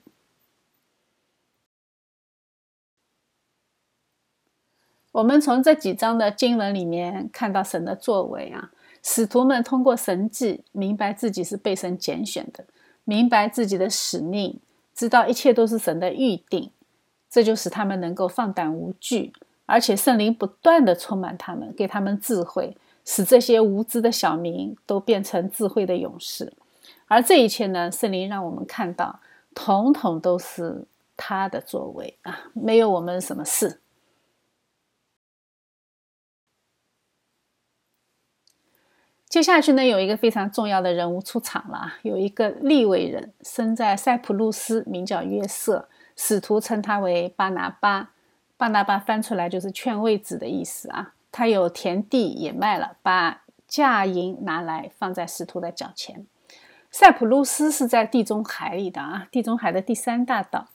我们从这几章的经文里面看到神的作为啊，使徒们通过神迹明白自己是被神拣选的，明白自己的使命，知道一切都是神的预定，这就使他们能够放胆无惧。而且圣灵不断的充满他们，给他们智慧，使这些无知的小民都变成智慧的勇士。而这一切呢，圣灵让我们看到，统统都是他的作为啊，没有我们什么事。接下去呢，有一个非常重要的人物出场了啊，有一个利未人，生在塞浦路斯，名叫约瑟，使徒称他为巴拿巴。巴拿巴翻出来就是劝慰子的意思啊，他有田地也卖了，把价银拿来放在使徒的脚前。塞浦路斯是在地中海里的啊，地中海的第三大岛，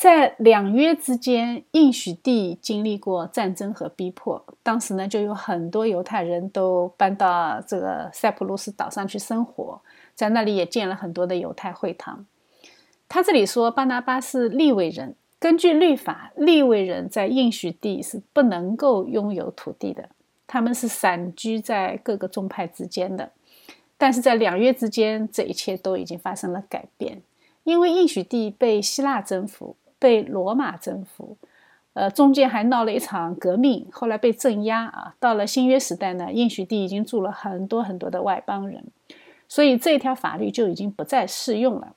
在两约之间，应许地经历过战争和逼迫，当时呢就有很多犹太人都搬到这个塞浦路斯岛上去生活，在那里也建了很多的犹太会堂。他这里说巴拿巴是利未人。根据律法，利未人在应许地是不能够拥有土地的，他们是散居在各个宗派之间的。但是在两约之间，这一切都已经发生了改变，因为应许地被希腊征服，被罗马征服，呃，中间还闹了一场革命，后来被镇压啊。到了新约时代呢，应许地已经住了很多很多的外邦人，所以这条法律就已经不再适用了。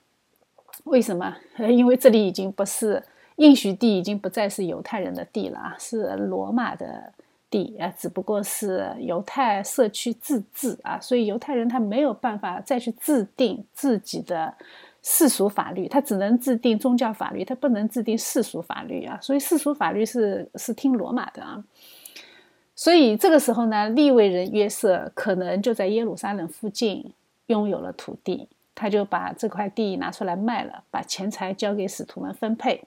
为什么？因为这里已经不是。应许地已经不再是犹太人的地了啊，是罗马的地啊，只不过是犹太社区自治啊，所以犹太人他没有办法再去制定自己的世俗法律，他只能制定宗教法律，他不能制定世俗法律啊，所以世俗法律是是听罗马的啊，所以这个时候呢，利未人约瑟可能就在耶路撒冷附近拥有了土地，他就把这块地拿出来卖了，把钱财交给使徒们分配。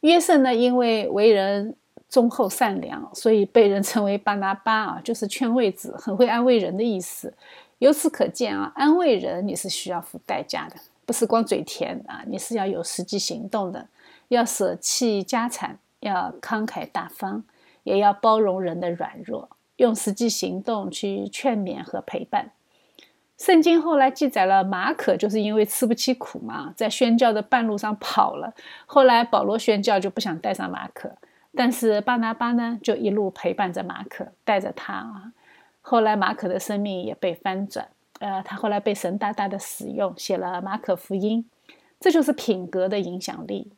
约瑟呢，因为为人忠厚善良，所以被人称为巴拿巴啊，就是劝慰子，很会安慰人的意思。由此可见啊，安慰人你是需要付代价的，不是光嘴甜啊，你是要有实际行动的，要舍弃家产，要慷慨大方，也要包容人的软弱，用实际行动去劝勉和陪伴。圣经后来记载了马可就是因为吃不起苦嘛，在宣教的半路上跑了。后来保罗宣教就不想带上马可，但是巴拿巴呢就一路陪伴着马可，带着他啊。后来马可的生命也被翻转，呃，他后来被神大大的使用，写了马可福音。这就是品格的影响力。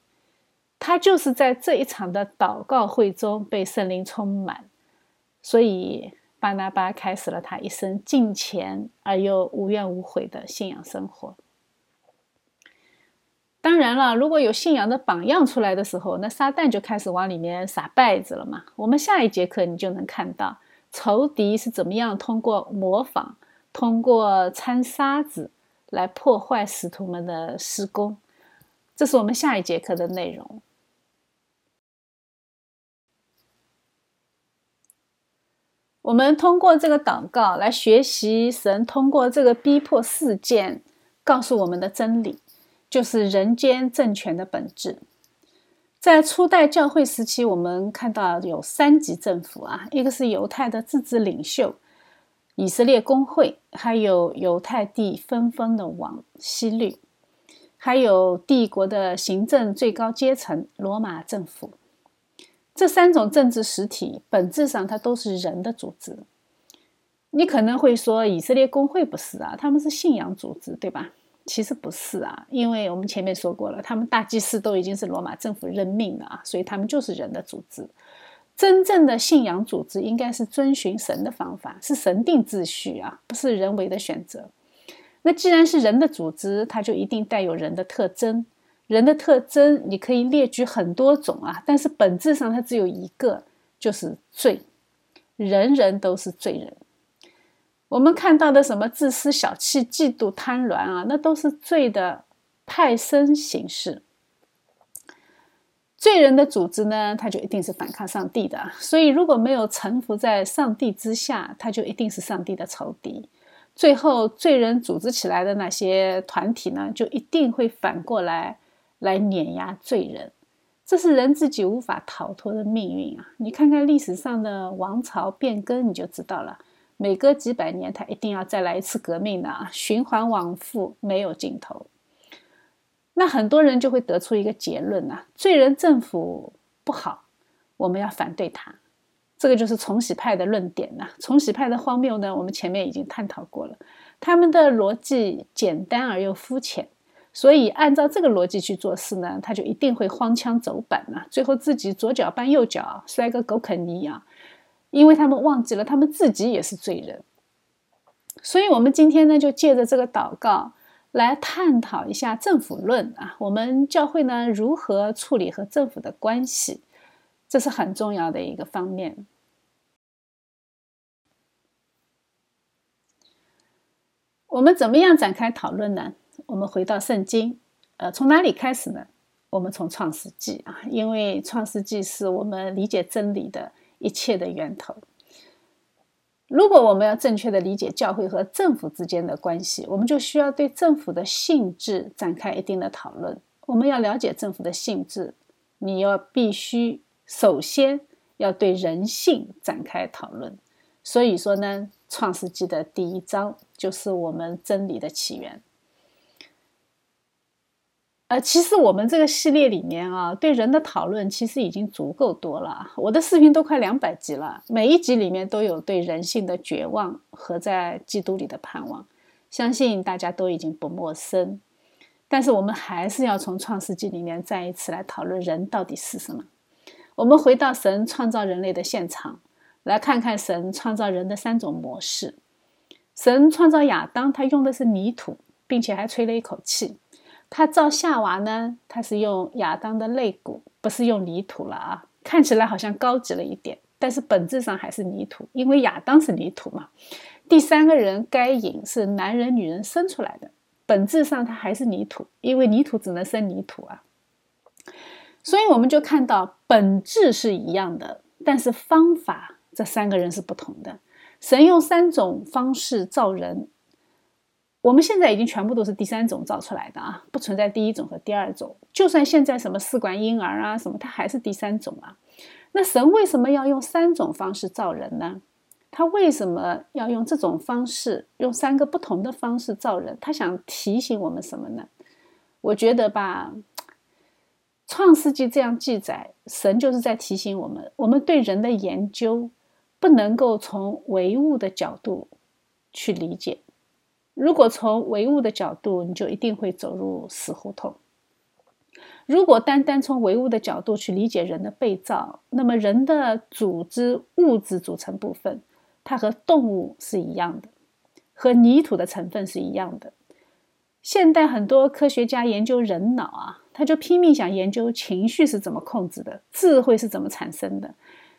他就是在这一场的祷告会中被圣灵充满，所以。巴拿巴开始了他一生敬虔而又无怨无悔的信仰生活。当然了，如果有信仰的榜样出来的时候，那撒旦就开始往里面撒败子了嘛。我们下一节课你就能看到仇敌是怎么样通过模仿、通过掺沙子来破坏使徒们的施工。这是我们下一节课的内容。我们通过这个祷告来学习神通过这个逼迫事件告诉我们的真理，就是人间政权的本质。在初代教会时期，我们看到有三级政府啊，一个是犹太的自治领袖以色列公会，还有犹太地分封的王希律，还有帝国的行政最高阶层罗马政府。这三种政治实体本质上它都是人的组织。你可能会说以色列公会不是啊，他们是信仰组织，对吧？其实不是啊，因为我们前面说过了，他们大祭司都已经是罗马政府任命的啊，所以他们就是人的组织。真正的信仰组织应该是遵循神的方法，是神定秩序啊，不是人为的选择。那既然是人的组织，它就一定带有人的特征。人的特征你可以列举很多种啊，但是本质上它只有一个，就是罪。人人都是罪人。我们看到的什么自私、小气、嫉妒、贪婪啊，那都是罪的派生形式。罪人的组织呢，他就一定是反抗上帝的。所以，如果没有臣服在上帝之下，他就一定是上帝的仇敌。最后，罪人组织起来的那些团体呢，就一定会反过来来碾压罪人。这是人自己无法逃脱的命运啊！你看看历史上的王朝变更，你就知道了。每隔几百年，他一定要再来一次革命的啊，循环往复，没有尽头。那很多人就会得出一个结论呐：罪人政府不好，我们要反对他。这个就是重洗派的论点呐。重洗派的荒谬呢，我们前面已经探讨过了。他们的逻辑简单而又肤浅，所以按照这个逻辑去做事呢，他就一定会荒腔走板呐，最后自己左脚绊右脚，摔个狗啃泥啊！因为他们忘记了，他们自己也是罪人。所以，我们今天呢，就借着这个祷告来探讨一下政府论啊。我们教会呢，如何处理和政府的关系？这是很重要的一个方面。我们怎么样展开讨论呢？我们回到圣经，呃，从哪里开始呢？我们从创世纪啊，因为创世纪是我们理解真理的一切的源头。如果我们要正确的理解教会和政府之间的关系，我们就需要对政府的性质展开一定的讨论。我们要了解政府的性质，你要必须。首先要对人性展开讨论，所以说呢，《创世纪》的第一章就是我们真理的起源。呃，其实我们这个系列里面啊，对人的讨论其实已经足够多了。我的视频都快两百集了，每一集里面都有对人性的绝望和在基督里的盼望，相信大家都已经不陌生。但是我们还是要从《创世纪》里面再一次来讨论人到底是什么。我们回到神创造人类的现场，来看看神创造人的三种模式。神创造亚当，他用的是泥土，并且还吹了一口气。他造夏娃呢，他是用亚当的肋骨，不是用泥土了啊。看起来好像高级了一点，但是本质上还是泥土，因为亚当是泥土嘛。第三个人该隐是男人女人生出来的，本质上他还是泥土，因为泥土只能生泥土啊。所以我们就看到本质是一样的，但是方法这三个人是不同的。神用三种方式造人，我们现在已经全部都是第三种造出来的啊，不存在第一种和第二种。就算现在什么试管婴儿啊什么，它还是第三种啊。那神为什么要用三种方式造人呢？他为什么要用这种方式，用三个不同的方式造人？他想提醒我们什么呢？我觉得吧。创世纪这样记载，神就是在提醒我们：我们对人的研究不能够从唯物的角度去理解。如果从唯物的角度，你就一定会走入死胡同。如果单单从唯物的角度去理解人的被造，那么人的组织物质组成部分，它和动物是一样的，和泥土的成分是一样的。现代很多科学家研究人脑啊。他就拼命想研究情绪是怎么控制的，智慧是怎么产生的。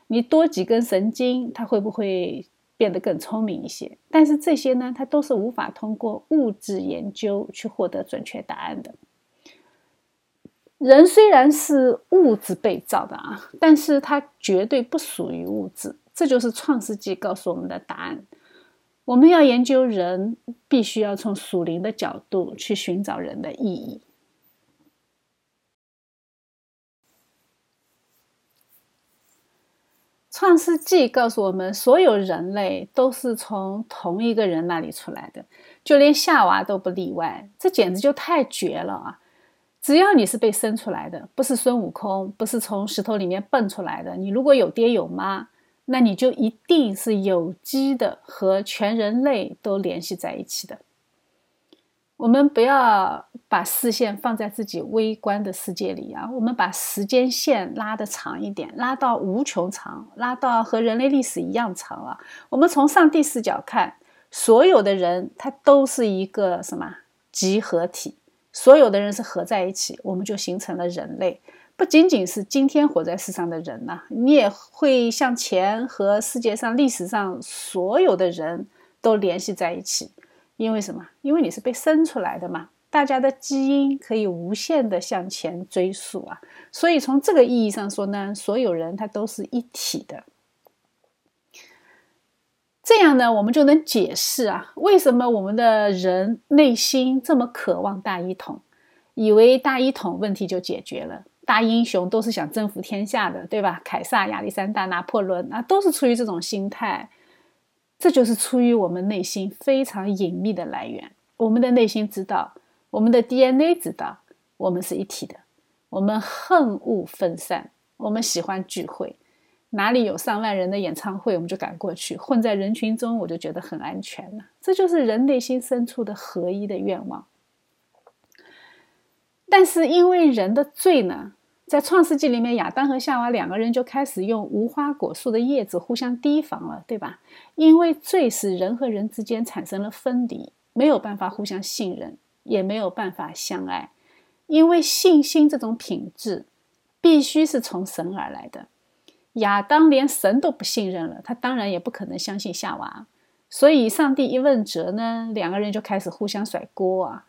你多几根神经，它会不会变得更聪明一些？但是这些呢，它都是无法通过物质研究去获得准确答案的。人虽然是物质被造的啊，但是它绝对不属于物质。这就是创世纪告诉我们的答案。我们要研究人，必须要从属灵的角度去寻找人的意义。创世纪告诉我们，所有人类都是从同一个人那里出来的，就连夏娃都不例外。这简直就太绝了啊！只要你是被生出来的，不是孙悟空，不是从石头里面蹦出来的，你如果有爹有妈，那你就一定是有机的，和全人类都联系在一起的。我们不要把视线放在自己微观的世界里啊，我们把时间线拉得长一点，拉到无穷长，拉到和人类历史一样长啊。我们从上帝视角看，所有的人他都是一个什么集合体，所有的人是合在一起，我们就形成了人类。不仅仅是今天活在世上的人呐，你也会向前和世界上历史上所有的人都联系在一起。因为什么？因为你是被生出来的嘛，大家的基因可以无限的向前追溯啊，所以从这个意义上说呢，所有人他都是一体的。这样呢，我们就能解释啊，为什么我们的人内心这么渴望大一统，以为大一统问题就解决了，大英雄都是想征服天下的，对吧？凯撒、亚历山大、拿破仑啊，都是出于这种心态。这就是出于我们内心非常隐秘的来源。我们的内心知道，我们的 DNA 知道，我们是一体的。我们恨恶分散，我们喜欢聚会。哪里有上万人的演唱会，我们就赶过去，混在人群中，我就觉得很安全了。这就是人内心深处的合一的愿望。但是因为人的罪呢？在创世纪里面，亚当和夏娃两个人就开始用无花果树的叶子互相提防了，对吧？因为罪使人和人之间产生了分离，没有办法互相信任，也没有办法相爱。因为信心这种品质，必须是从神而来的。亚当连神都不信任了，他当然也不可能相信夏娃。所以，上帝一问责呢，两个人就开始互相甩锅啊。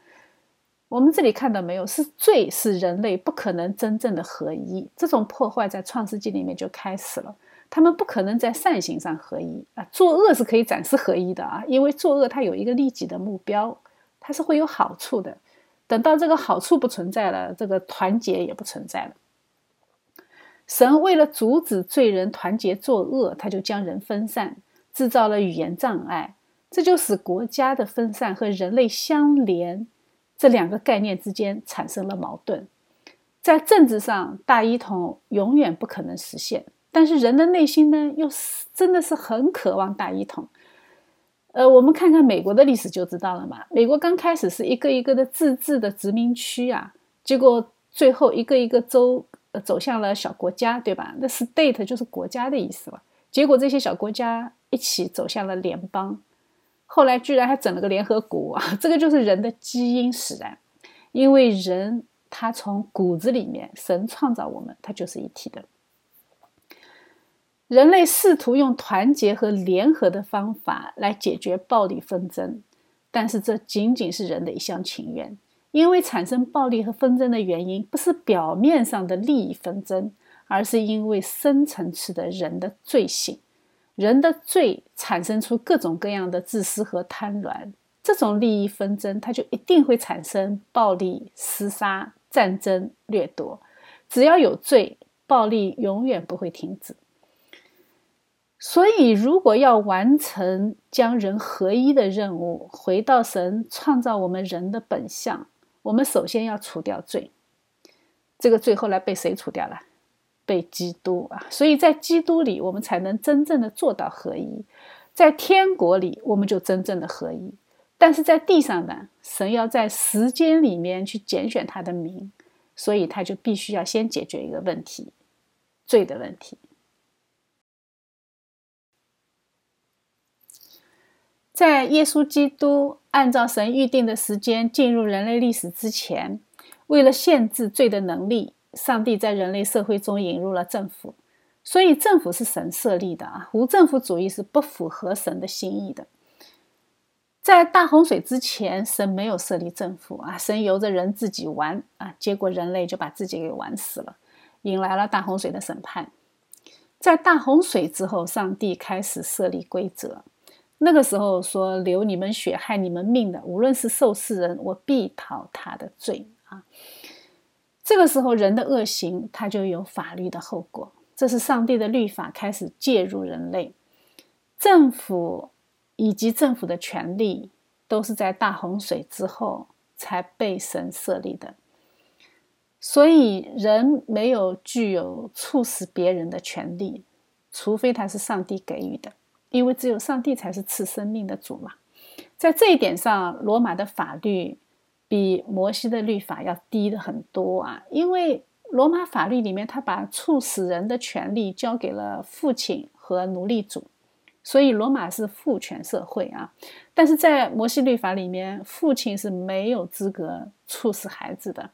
我们这里看到没有？是罪使人类不可能真正的合一，这种破坏在创世纪里面就开始了。他们不可能在善行上合一啊，作恶是可以暂时合一的啊，因为作恶它有一个利己的目标，它是会有好处的。等到这个好处不存在了，这个团结也不存在了。神为了阻止罪人团结作恶，他就将人分散，制造了语言障碍，这就使国家的分散和人类相连。这两个概念之间产生了矛盾，在政治上大一统永远不可能实现，但是人的内心呢，又是真的是很渴望大一统。呃，我们看看美国的历史就知道了嘛。美国刚开始是一个一个的自治的殖民区啊，结果最后一个一个州走向了小国家，对吧？那 state 就是国家的意思了。结果这些小国家一起走向了联邦。后来居然还整了个联合国啊！这个就是人的基因使然，因为人他从骨子里面，神创造我们，他就是一体的。人类试图用团结和联合的方法来解决暴力纷争，但是这仅仅是人的一厢情愿，因为产生暴力和纷争的原因不是表面上的利益纷争，而是因为深层次的人的罪性。人的罪产生出各种各样的自私和贪婪，这种利益纷争，它就一定会产生暴力、厮杀、战争、掠夺。只要有罪，暴力永远不会停止。所以，如果要完成将人合一的任务，回到神创造我们人的本相，我们首先要除掉罪。这个罪后来被谁除掉了？被基督啊，所以在基督里，我们才能真正的做到合一；在天国里，我们就真正的合一。但是在地上呢，神要在时间里面去拣选他的名，所以他就必须要先解决一个问题——罪的问题。在耶稣基督按照神预定的时间进入人类历史之前，为了限制罪的能力。上帝在人类社会中引入了政府，所以政府是神设立的啊。无政府主义是不符合神的心意的。在大洪水之前，神没有设立政府啊，神由着人自己玩啊，结果人类就把自己给玩死了，引来了大洪水的审判。在大洪水之后，上帝开始设立规则，那个时候说：“流你们血、害你们命的，无论是受世人，我必讨他的罪啊。”这个时候，人的恶行他就有法律的后果。这是上帝的律法开始介入人类，政府以及政府的权利都是在大洪水之后才被神设立的。所以，人没有具有处死别人的权利，除非他是上帝给予的，因为只有上帝才是赐生命的主嘛。在这一点上，罗马的法律比摩西的律法要低的很多啊，因为罗马法律里面他把处死人的权利交给了父亲和奴隶主，所以罗马是父权社会啊。但是在摩西律法里面，父亲是没有资格处死孩子的，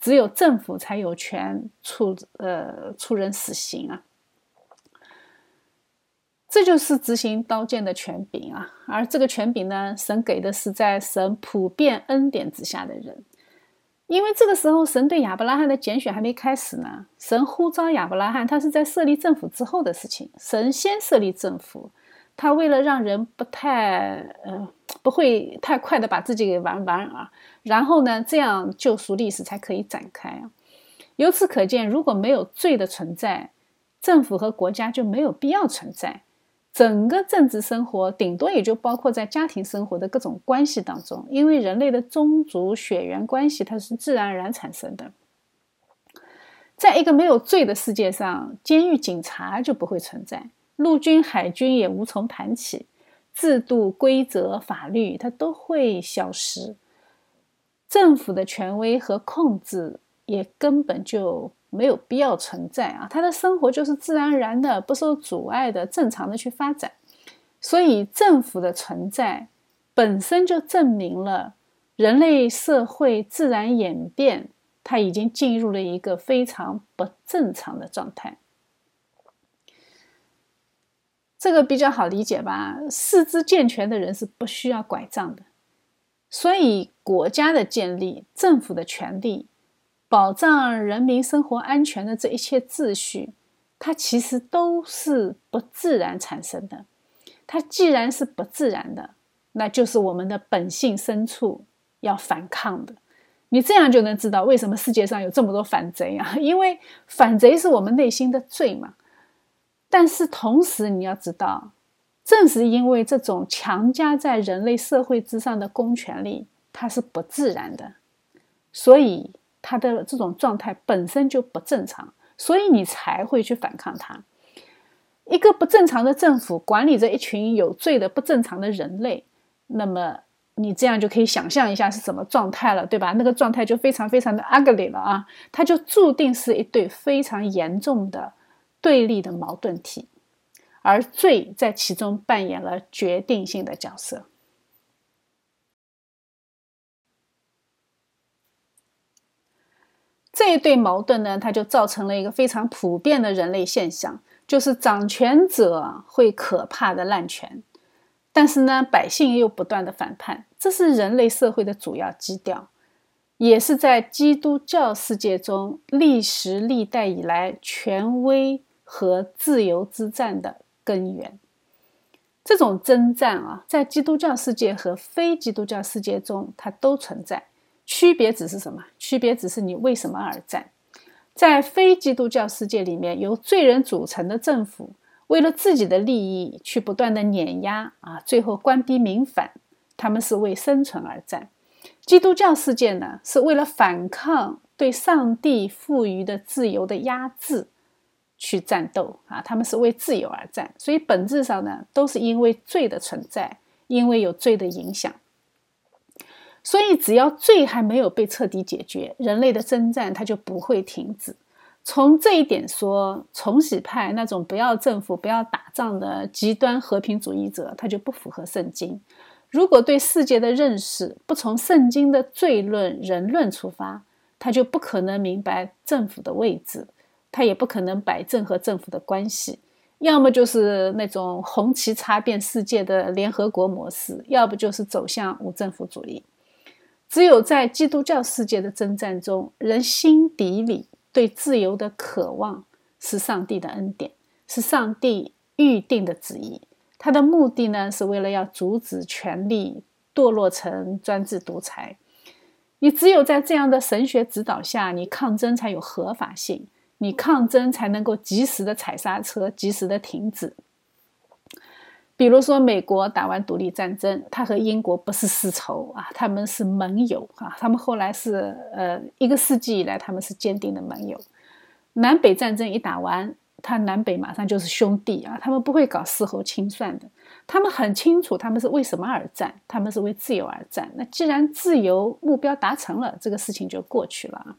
只有政府才有权处呃处人死刑啊。这就是执行刀剑的权柄啊！而这个权柄呢，神给的是在神普遍恩典之下的人，因为这个时候神对亚伯拉罕的拣选还没开始呢。神呼召亚伯拉罕，他是在设立政府之后的事情。神先设立政府，他为了让人不太呃不会太快的把自己给玩完啊，然后呢，这样救赎历史才可以展开啊。由此可见，如果没有罪的存在，政府和国家就没有必要存在。整个政治生活顶多也就包括在家庭生活的各种关系当中，因为人类的宗族血缘关系它是自然而然产生的。在一个没有罪的世界上，监狱、警察就不会存在，陆军、海军也无从谈起，制度、规则、法律它都会消失，政府的权威和控制也根本就。没有必要存在啊！他的生活就是自然而然的、不受阻碍的、正常的去发展。所以，政府的存在本身就证明了人类社会自然演变，它已经进入了一个非常不正常的状态。这个比较好理解吧？四肢健全的人是不需要拐杖的。所以，国家的建立、政府的权利。保障人民生活安全的这一切秩序，它其实都是不自然产生的。它既然是不自然的，那就是我们的本性深处要反抗的。你这样就能知道为什么世界上有这么多反贼啊！因为反贼是我们内心的罪嘛。但是同时你要知道，正是因为这种强加在人类社会之上的公权力，它是不自然的，所以。他的这种状态本身就不正常，所以你才会去反抗他。一个不正常的政府管理着一群有罪的不正常的人类，那么你这样就可以想象一下是什么状态了，对吧？那个状态就非常非常的 ugly 了啊！它就注定是一对非常严重的对立的矛盾体，而罪在其中扮演了决定性的角色。这一对矛盾呢，它就造成了一个非常普遍的人类现象，就是掌权者会可怕的滥权，但是呢，百姓又不断的反叛，这是人类社会的主要基调，也是在基督教世界中历时历代以来权威和自由之战的根源。这种征战啊，在基督教世界和非基督教世界中，它都存在。区别只是什么？区别只是你为什么而战。在非基督教世界里面，由罪人组成的政府，为了自己的利益去不断的碾压啊，最后官逼民反，他们是为生存而战。基督教世界呢，是为了反抗对上帝赋予的自由的压制去战斗啊，他们是为自由而战。所以本质上呢，都是因为罪的存在，因为有罪的影响。所以，只要罪还没有被彻底解决，人类的征战它就不会停止。从这一点说，重洗派那种不要政府、不要打仗的极端和平主义者，他就不符合圣经。如果对世界的认识不从圣经的罪论、人论出发，他就不可能明白政府的位置，他也不可能摆正和政府的关系。要么就是那种红旗插遍世界的联合国模式，要不就是走向无政府主义。只有在基督教世界的征战中，人心底里对自由的渴望是上帝的恩典，是上帝预定的旨意。他的目的呢，是为了要阻止权力堕落成专制独裁。你只有在这样的神学指导下，你抗争才有合法性，你抗争才能够及时的踩刹车，及时的停止。比如说，美国打完独立战争，他和英国不是世仇啊，他们是盟友啊。他们后来是呃一个世纪以来，他们是坚定的盟友。南北战争一打完，他南北马上就是兄弟啊，他们不会搞事后清算的。他们很清楚他们是为什么而战，他们是为自由而战。那既然自由目标达成了，这个事情就过去了啊。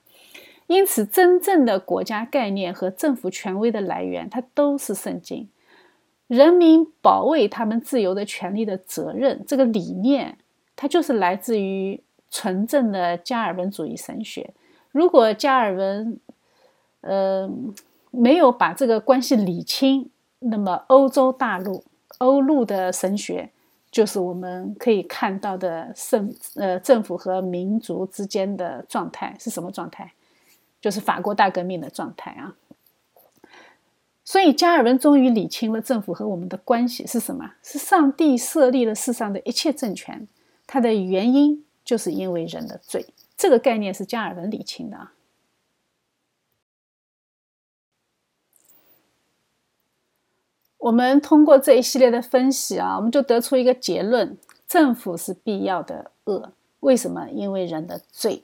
因此，真正的国家概念和政府权威的来源，它都是圣经。人民保卫他们自由的权利的责任，这个理念，它就是来自于纯正的加尔文主义神学。如果加尔文，呃，没有把这个关系理清，那么欧洲大陆、欧陆的神学，就是我们可以看到的政呃政府和民族之间的状态是什么状态？就是法国大革命的状态啊。所以加尔文终于理清了政府和我们的关系是什么？是上帝设立了世上的一切政权，它的原因就是因为人的罪。这个概念是加尔文理清的啊。我们通过这一系列的分析啊，我们就得出一个结论：政府是必要的恶。为什么？因为人的罪。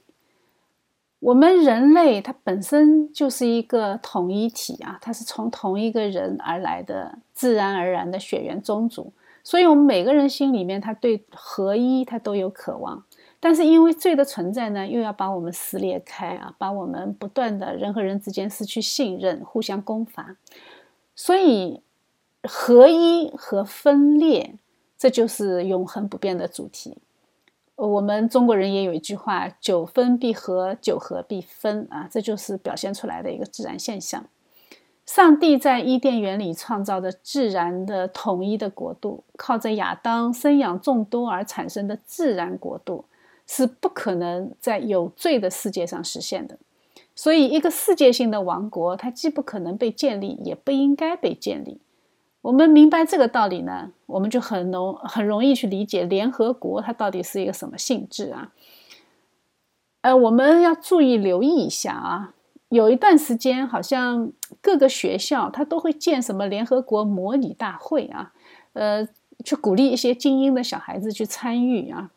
我们人类它本身就是一个统一体啊，它是从同一个人而来的，自然而然的血缘宗族。所以，我们每个人心里面，他对合一，他都有渴望。但是，因为罪的存在呢，又要把我们撕裂开啊，把我们不断的人和人之间失去信任，互相攻伐。所以。合一和分裂，这就是永恒不变的主题。我们中国人也有一句话：“九分必合，九合必分。”啊，这就是表现出来的一个自然现象。上帝在伊甸园里创造的自然的统一的国度，靠着亚当生养众多而产生的自然国度，是不可能在有罪的世界上实现的。所以，一个世界性的王国，它既不可能被建立，也不应该被建立。我们明白这个道理呢，我们就很容很容易去理解联合国它到底是一个什么性质啊？呃，我们要注意留意一下啊。有一段时间，好像各个学校它都会建什么联合国模拟大会啊，呃，去鼓励一些精英的小孩子去参与啊。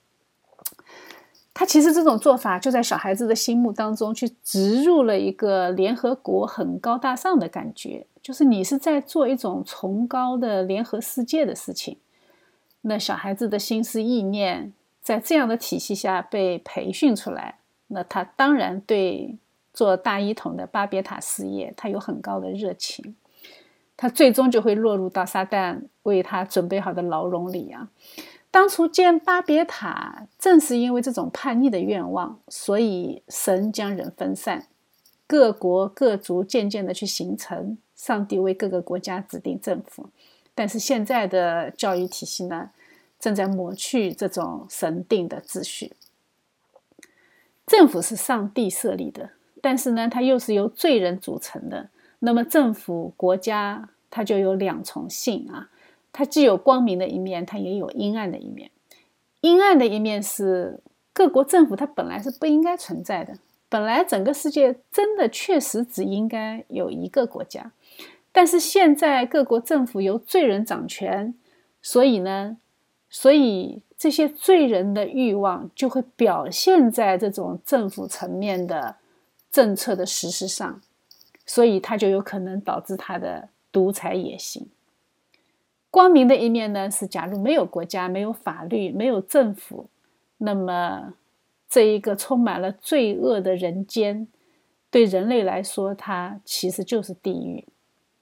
他其实这种做法就在小孩子的心目当中去植入了一个联合国很高大上的感觉。就是你是在做一种崇高的联合世界的事情，那小孩子的心思意念在这样的体系下被培训出来，那他当然对做大一统的巴别塔事业他有很高的热情，他最终就会落入到撒旦为他准备好的牢笼里啊。当初建巴别塔，正是因为这种叛逆的愿望，所以神将人分散，各国各族渐渐的去形成。上帝为各个国家指定政府，但是现在的教育体系呢，正在抹去这种神定的秩序。政府是上帝设立的，但是呢，它又是由罪人组成的。那么，政府国家它就有两重性啊，它既有光明的一面，它也有阴暗的一面。阴暗的一面是各国政府它本来是不应该存在的，本来整个世界真的确实只应该有一个国家。但是现在各国政府由罪人掌权，所以呢，所以这些罪人的欲望就会表现在这种政府层面的政策的实施上，所以它就有可能导致他的独裁野心。光明的一面呢，是假如没有国家、没有法律、没有政府，那么这一个充满了罪恶的人间，对人类来说，它其实就是地狱。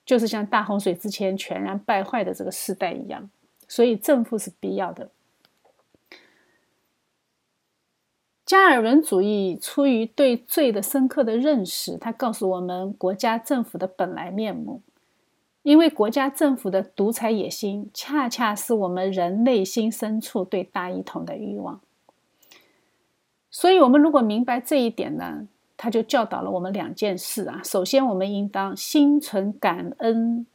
就是像大洪水之前全然败坏的这个时代一样，所以政府是必要的。加尔文主义出于对罪的深刻的认识，他告诉我们国家政府的本来面目。因为国家政府的独裁野心，恰恰是我们人内心深处对大一统的欲望。所以，我们如果明白这一点呢？他就教导了我们两件事啊。首先，我们应当心存感恩，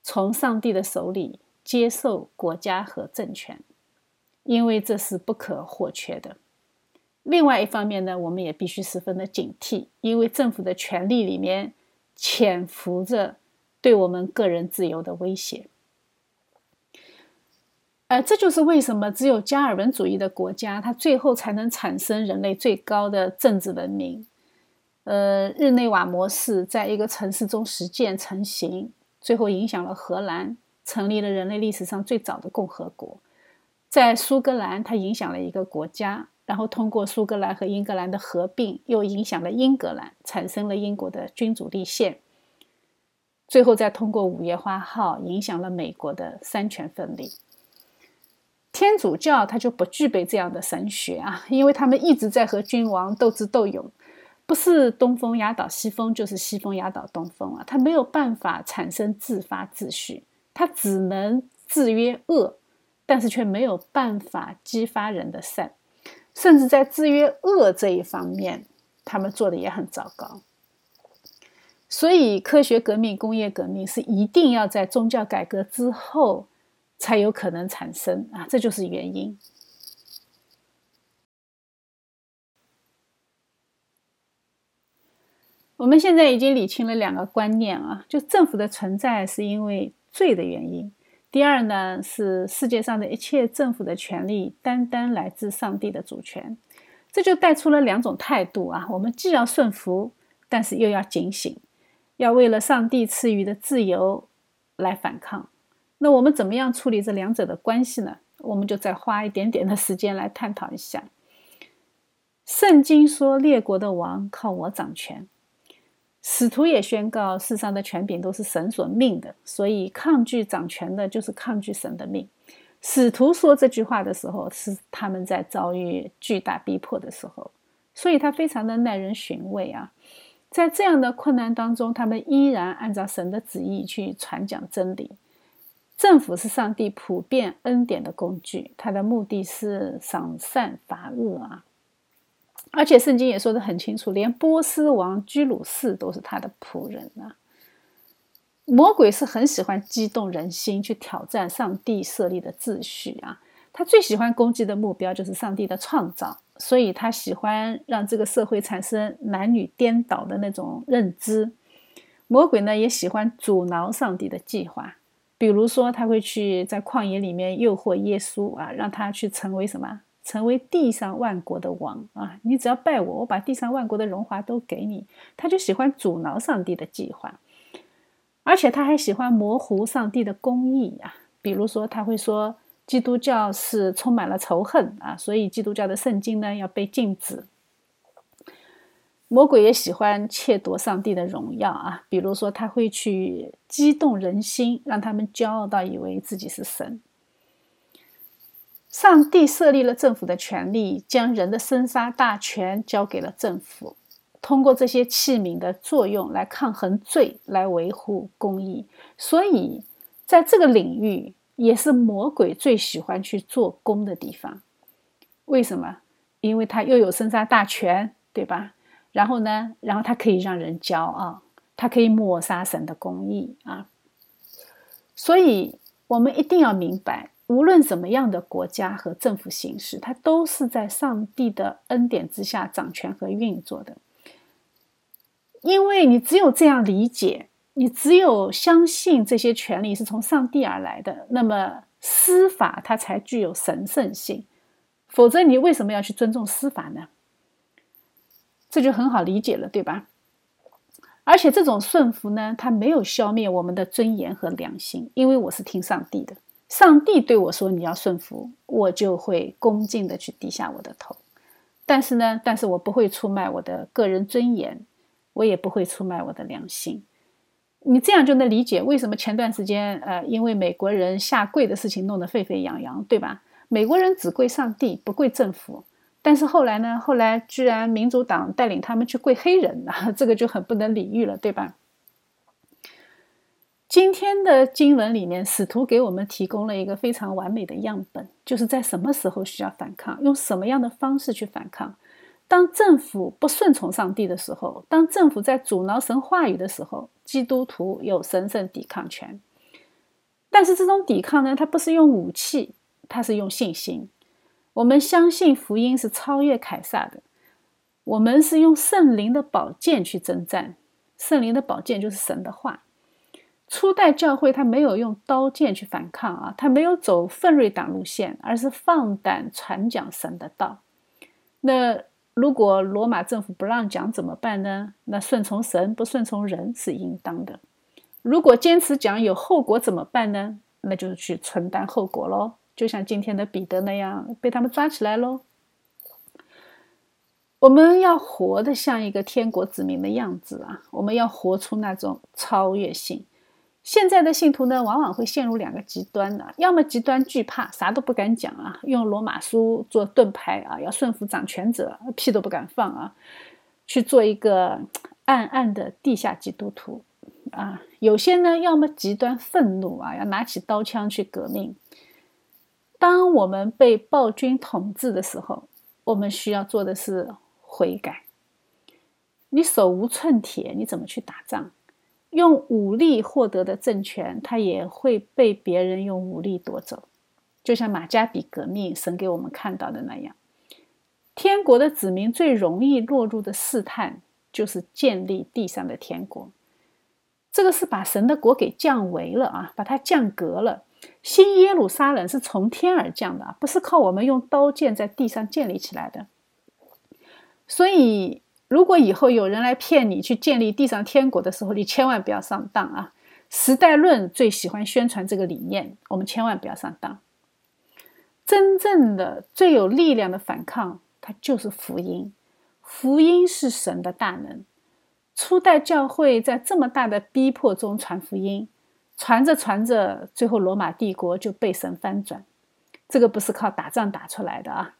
从上帝的手里接受国家和政权，因为这是不可或缺的。另外一方面呢，我们也必须十分的警惕，因为政府的权力里面潜伏着对我们个人自由的威胁。呃，这就是为什么只有加尔文主义的国家，它最后才能产生人类最高的政治文明。呃，日内瓦模式在一个城市中实践成型，最后影响了荷兰，成立了人类历史上最早的共和国。在苏格兰，它影响了一个国家，然后通过苏格兰和英格兰的合并，又影响了英格兰，产生了英国的君主立宪。最后再通过五月花号，影响了美国的三权分立。天主教它就不具备这样的神学啊，因为他们一直在和君王斗智斗勇，不是东风压倒西风，就是西风压倒东风啊，他没有办法产生自发秩序，他只能制约恶。但是却没有办法激发人的善，甚至在制约恶这一方面，他们做的也很糟糕。所以，科学革命、工业革命是一定要在宗教改革之后才有可能产生啊，这就是原因。我们现在已经理清了两个观念啊，就政府的存在是因为罪的原因。第二呢，是世界上的一切政府的权利单单来自上帝的主权，这就带出了两种态度啊。我们既要顺服，但是又要警醒，要为了上帝赐予的自由来反抗。那我们怎么样处理这两者的关系呢？我们就再花一点点的时间来探讨一下。圣经说，列国的王靠我掌权。使徒也宣告，世上的权柄都是神所命的，所以抗拒掌权的，就是抗拒神的命。使徒说这句话的时候，是他们在遭遇巨大逼迫的时候，所以他非常的耐人寻味啊。在这样的困难当中，他们依然按照神的旨意去传讲真理。政府是上帝普遍恩典的工具，它的目的是赏善罚恶啊。而且圣经也说得很清楚，连波斯王居鲁士都是他的仆人啊。魔鬼是很喜欢激动人心，去挑战上帝设立的秩序啊。他最喜欢攻击的目标就是上帝的创造，所以他喜欢让这个社会产生男女颠倒的那种认知。魔鬼呢，也喜欢阻挠上帝的计划，比如说他会去在旷野里面诱惑耶稣啊，让他去成为什么？成为地上万国的王啊！你只要拜我，我把地上万国的荣华都给你。他就喜欢阻挠上帝的计划，而且他还喜欢模糊上帝的公义呀。比如说，他会说基督教是充满了仇恨啊，所以基督教的圣经呢要被禁止。魔鬼也喜欢窃夺上帝的荣耀啊，比如说他会去激动人心，让他们骄傲到以为自己是神。上帝设立了政府的权利，将人的生杀大权交给了政府，通过这些器皿的作用来抗衡罪，来维护公义。所以，在这个领域，也是魔鬼最喜欢去做工的地方。为什么？因为他又有生杀大权，对吧？然后呢，然后它可以让人骄傲，它可以抹杀神的公义啊。所以，我们一定要明白。无论怎么样的国家和政府形式，它都是在上帝的恩典之下掌权和运作的。因为你只有这样理解，你只有相信这些权利是从上帝而来的，那么司法它才具有神圣性。否则，你为什么要去尊重司法呢？这就很好理解了，对吧？而且这种顺服呢，它没有消灭我们的尊严和良心，因为我是听上帝的。上帝对我说：“你要顺服，我就会恭敬的去低下我的头。但是呢，但是我不会出卖我的个人尊严，我也不会出卖我的良心。你这样就能理解为什么前段时间，呃，因为美国人下跪的事情弄得沸沸扬扬，对吧？美国人只跪上帝，不跪政府。但是后来呢，后来居然民主党带领他们去跪黑人啊，这个就很不能理喻了，对吧？”今天的经文里面，使徒给我们提供了一个非常完美的样本，就是在什么时候需要反抗，用什么样的方式去反抗。当政府不顺从上帝的时候，当政府在阻挠神话语的时候，基督徒有神圣抵抗权。但是这种抵抗呢，它不是用武器，它是用信心。我们相信福音是超越凯撒的，我们是用圣灵的宝剑去征战。圣灵的宝剑就是神的话。初代教会他没有用刀剑去反抗啊，他没有走奋锐党路线，而是放胆传讲神的道。那如果罗马政府不让讲怎么办呢？那顺从神不顺从人是应当的。如果坚持讲有后果怎么办呢？那就去承担后果喽。就像今天的彼得那样，被他们抓起来喽。我们要活得像一个天国子民的样子啊！我们要活出那种超越性。现在的信徒呢，往往会陷入两个极端的：要么极端惧怕，啥都不敢讲啊，用罗马书做盾牌啊，要顺服掌权者，屁都不敢放啊，去做一个暗暗的地下基督徒啊。有些呢，要么极端愤怒啊，要拿起刀枪去革命。当我们被暴君统治的时候，我们需要做的是悔改。你手无寸铁，你怎么去打仗？用武力获得的政权，它也会被别人用武力夺走，就像马加比革命，神给我们看到的那样。天国的子民最容易落入的试探，就是建立地上的天国。这个是把神的国给降维了啊，把它降格了。新耶路撒冷是从天而降的，不是靠我们用刀剑在地上建立起来的。所以。如果以后有人来骗你去建立地上天国的时候，你千万不要上当啊！时代论最喜欢宣传这个理念，我们千万不要上当。真正的最有力量的反抗，它就是福音。福音是神的大能。初代教会在这么大的逼迫中传福音，传着传着，最后罗马帝国就被神翻转。这个不是靠打仗打出来的啊！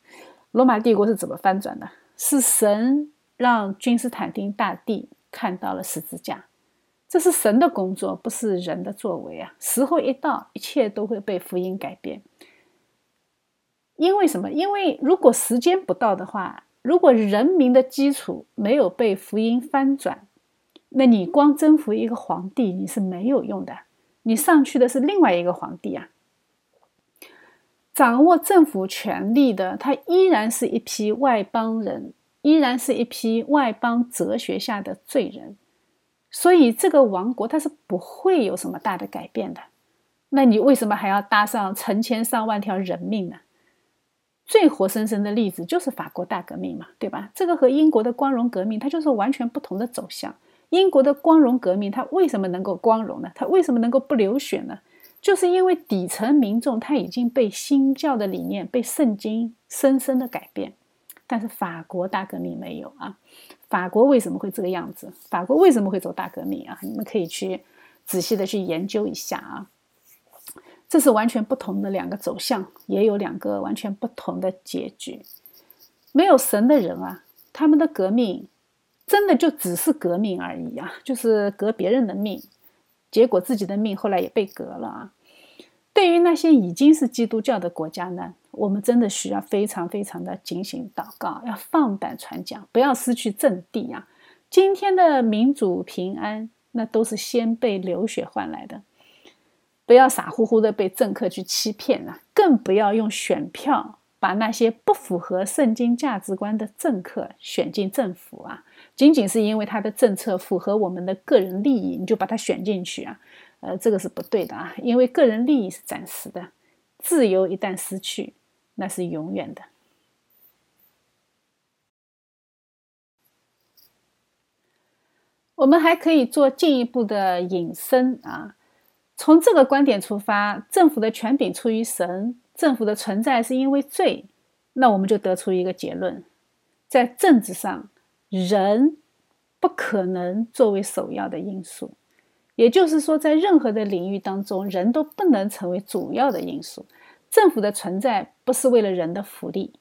罗马帝国是怎么翻转的？是神。让君士坦丁大帝看到了十字架，这是神的工作，不是人的作为啊！时候一到，一切都会被福音改变。因为什么？因为如果时间不到的话，如果人民的基础没有被福音翻转，那你光征服一个皇帝你是没有用的，你上去的是另外一个皇帝啊！掌握政府权力的，他依然是一批外邦人。依然是一批外邦哲学下的罪人，所以这个王国它是不会有什么大的改变的。那你为什么还要搭上成千上万条人命呢？最活生生的例子就是法国大革命嘛，对吧？这个和英国的光荣革命它就是完全不同的走向。英国的光荣革命它为什么能够光荣呢？它为什么能够不流血呢？就是因为底层民众他已经被新教的理念、被圣经深深的改变。但是法国大革命没有啊？法国为什么会这个样子？法国为什么会走大革命啊？你们可以去仔细的去研究一下啊。这是完全不同的两个走向，也有两个完全不同的结局。没有神的人啊，他们的革命真的就只是革命而已啊，就是革别人的命，结果自己的命后来也被革了啊。对于那些已经是基督教的国家呢？我们真的需要非常非常的警醒祷告，要放胆传讲，不要失去阵地啊！今天的民主平安，那都是先被流血换来的，不要傻乎乎的被政客去欺骗啊！更不要用选票把那些不符合圣经价值观的政客选进政府啊！仅仅是因为他的政策符合我们的个人利益，你就把他选进去啊？呃，这个是不对的啊！因为个人利益是暂时的，自由一旦失去。那是永远的。我们还可以做进一步的引申啊，从这个观点出发，政府的权柄出于神，政府的存在是因为罪，那我们就得出一个结论：在政治上，人不可能作为首要的因素，也就是说，在任何的领域当中，人都不能成为主要的因素。政府的存在不是为了人的福利，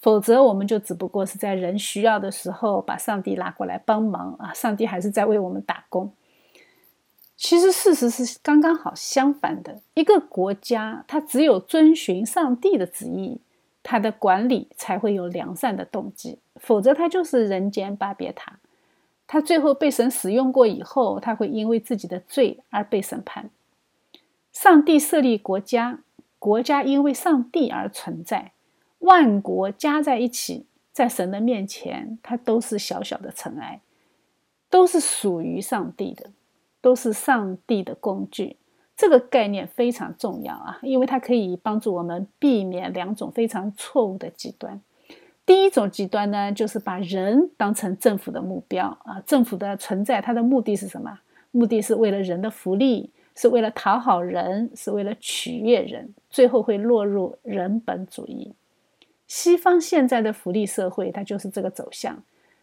否则我们就只不过是在人需要的时候把上帝拉过来帮忙啊！上帝还是在为我们打工。其实事实是刚刚好相反的，一个国家它只有遵循上帝的旨意，他的管理才会有良善的动机，否则他就是人间巴别塔。他最后被神使用过以后，他会因为自己的罪而被审判。上帝设立国家。国家因为上帝而存在，万国加在一起，在神的面前，它都是小小的尘埃，都是属于上帝的，都是上帝的工具。这个概念非常重要啊，因为它可以帮助我们避免两种非常错误的极端。第一种极端呢，就是把人当成政府的目标啊，政府的存在，它的目的是什么？目的是为了人的福利，是为了讨好人，是为了取悦人，最后会落入人本主义。西方现在的福利社会，它就是这个走向。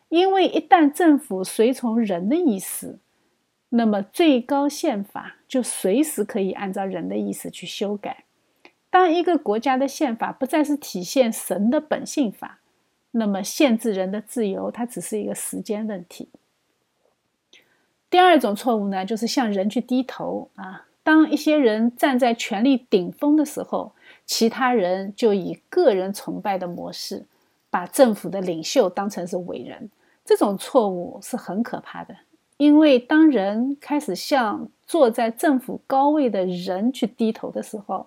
因为一旦政府随从人的意思，那么最高宪法就随时可以按照人的意思去修改。当一个国家的宪法不再是体现神的本性法，那么限制人的自由，它只是一个时间问题。第二种错误呢，就是向人去低头啊。当一些人站在权力顶峰的时候，其他人就以个人崇拜的模式，把政府的领袖当成是伟人。这种错误是很可怕的，因为当人开始向坐在政府高位的人去低头的时候，